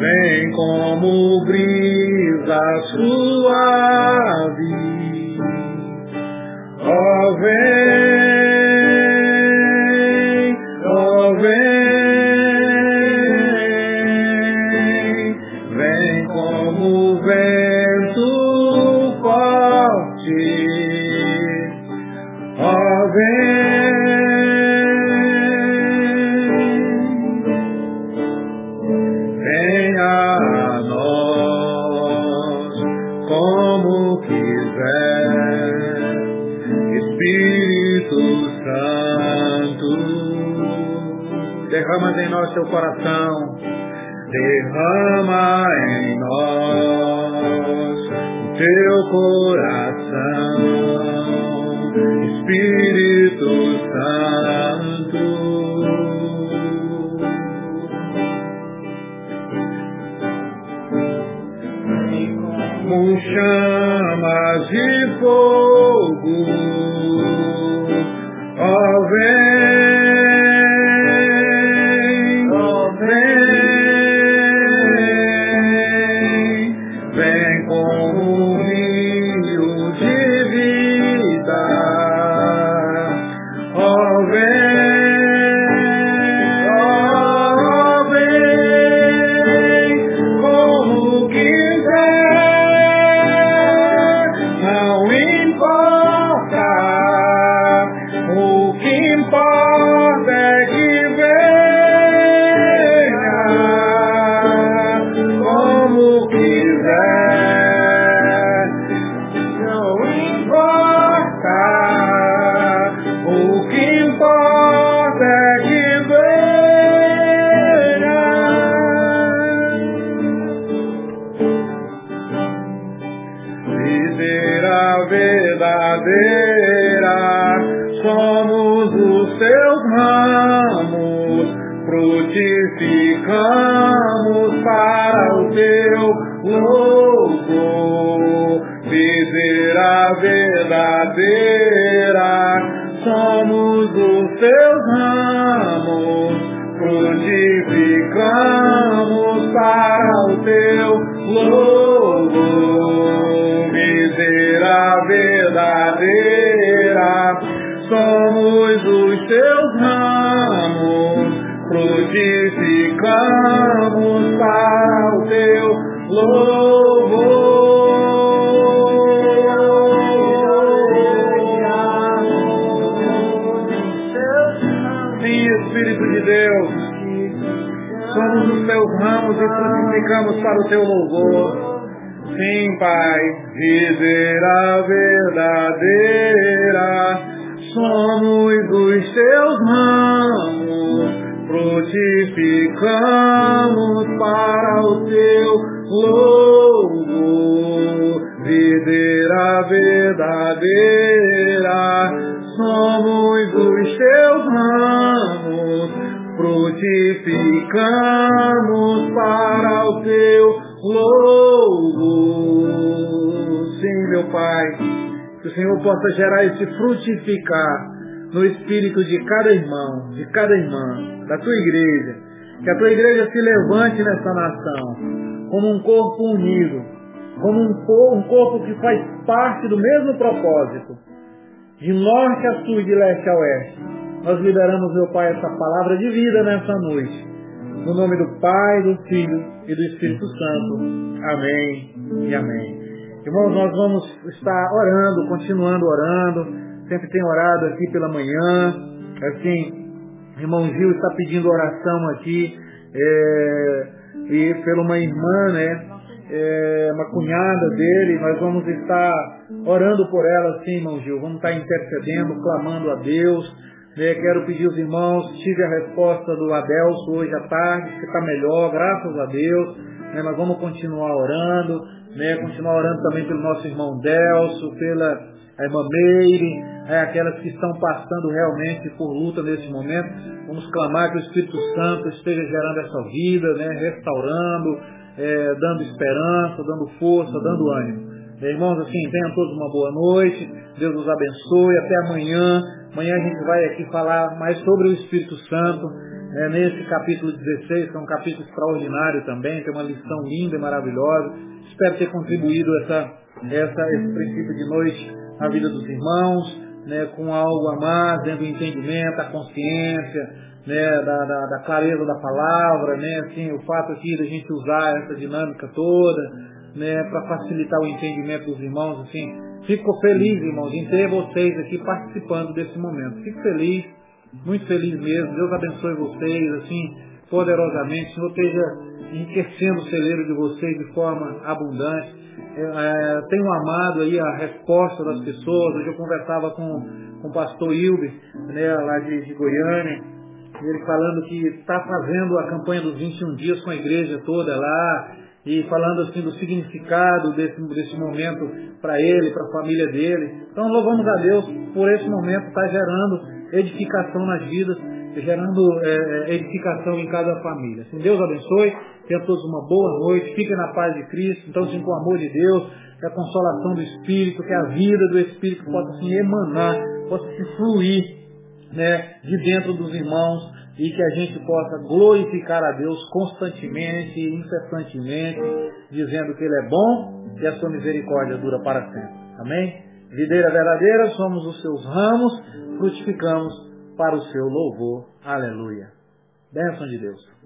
Speaker 1: Vem como brisa suave, ó oh, vem, nós teu coração, derrama em nós teu coração, Espírito Santo. Como chamas de fogo, teu louvor. Senhor possa gerar esse frutificar no espírito de cada irmão, de cada irmã, da tua igreja. Que a tua igreja se levante nessa nação como um corpo unido, como um, corpo que faz parte do mesmo propósito, de norte a sul e de leste a oeste. Nós liberamos, meu Pai, essa palavra de vida nessa noite. No nome do Pai, do Filho e do Espírito Santo. Amém e amém. Irmãos, nós vamos estar orando, continuando orando sempre tem orado aqui pela manhã. Assim, irmão Gil está pedindo oração aqui, é, e pela uma irmã, né? É, uma cunhada dele, nós vamos estar orando por ela, sim, irmão Gil. Vamos estar intercedendo, clamando a Deus. Né? Quero pedir aos irmãos, tive a resposta do Adelso hoje à tarde, que está melhor, graças a Deus. Né? Nós vamos continuar orando, né? continuar orando também pelo nosso irmão Delso, pela irmã Meire, é, aquelas que estão passando realmente por luta nesse momento. Vamos clamar que o Espírito Santo esteja gerando essa vida, né, restaurando, é, dando esperança, dando força, dando ânimo. Irmãos, assim, tenham todos uma boa noite, Deus os abençoe, até amanhã. Amanhã a gente vai aqui falar mais sobre o Espírito Santo, né, nesse capítulo 16, que é um capítulo extraordinário também, tem uma lição linda e maravilhosa. Espero ter contribuído essa, essa, esse princípio de noite na vida dos irmãos, né, com algo a mais, dentro do entendimento, a consciência, né, da, da, da, clareza da palavra, né, assim, o fato aqui da gente usar essa dinâmica toda, né, para facilitar o entendimento dos irmãos, assim, fico feliz, irmãos, em ter vocês aqui participando desse momento. Fico feliz, muito feliz mesmo. Deus abençoe vocês, assim, poderosamente. O Senhor esteja enriquecendo o celeiro de vocês de forma abundante é, tenho amado aí a resposta das pessoas. Hoje eu conversava com, com o pastor Hilber, né, lá de, de Goiânia, ele falando que está fazendo a campanha dos 21 dias com a igreja toda lá, e falando assim do significado desse, desse momento para ele, para a família dele. Então louvamos a Deus por esse momento estar tá gerando edificação nas vidas, gerando é, é, edificação em cada família. Assim, Deus abençoe. Tenham todos uma boa noite, fiquem na paz de Cristo, então sim com o amor de Deus, que a consolação do Espírito, que a vida do Espírito possa se emanar, possa se fluir né, de dentro dos irmãos e que a gente possa glorificar a Deus constantemente incessantemente, dizendo que Ele é bom e a sua misericórdia dura para sempre. Amém? Videira verdadeira, somos os seus ramos, frutificamos para o seu louvor. Aleluia. Bênção de Deus.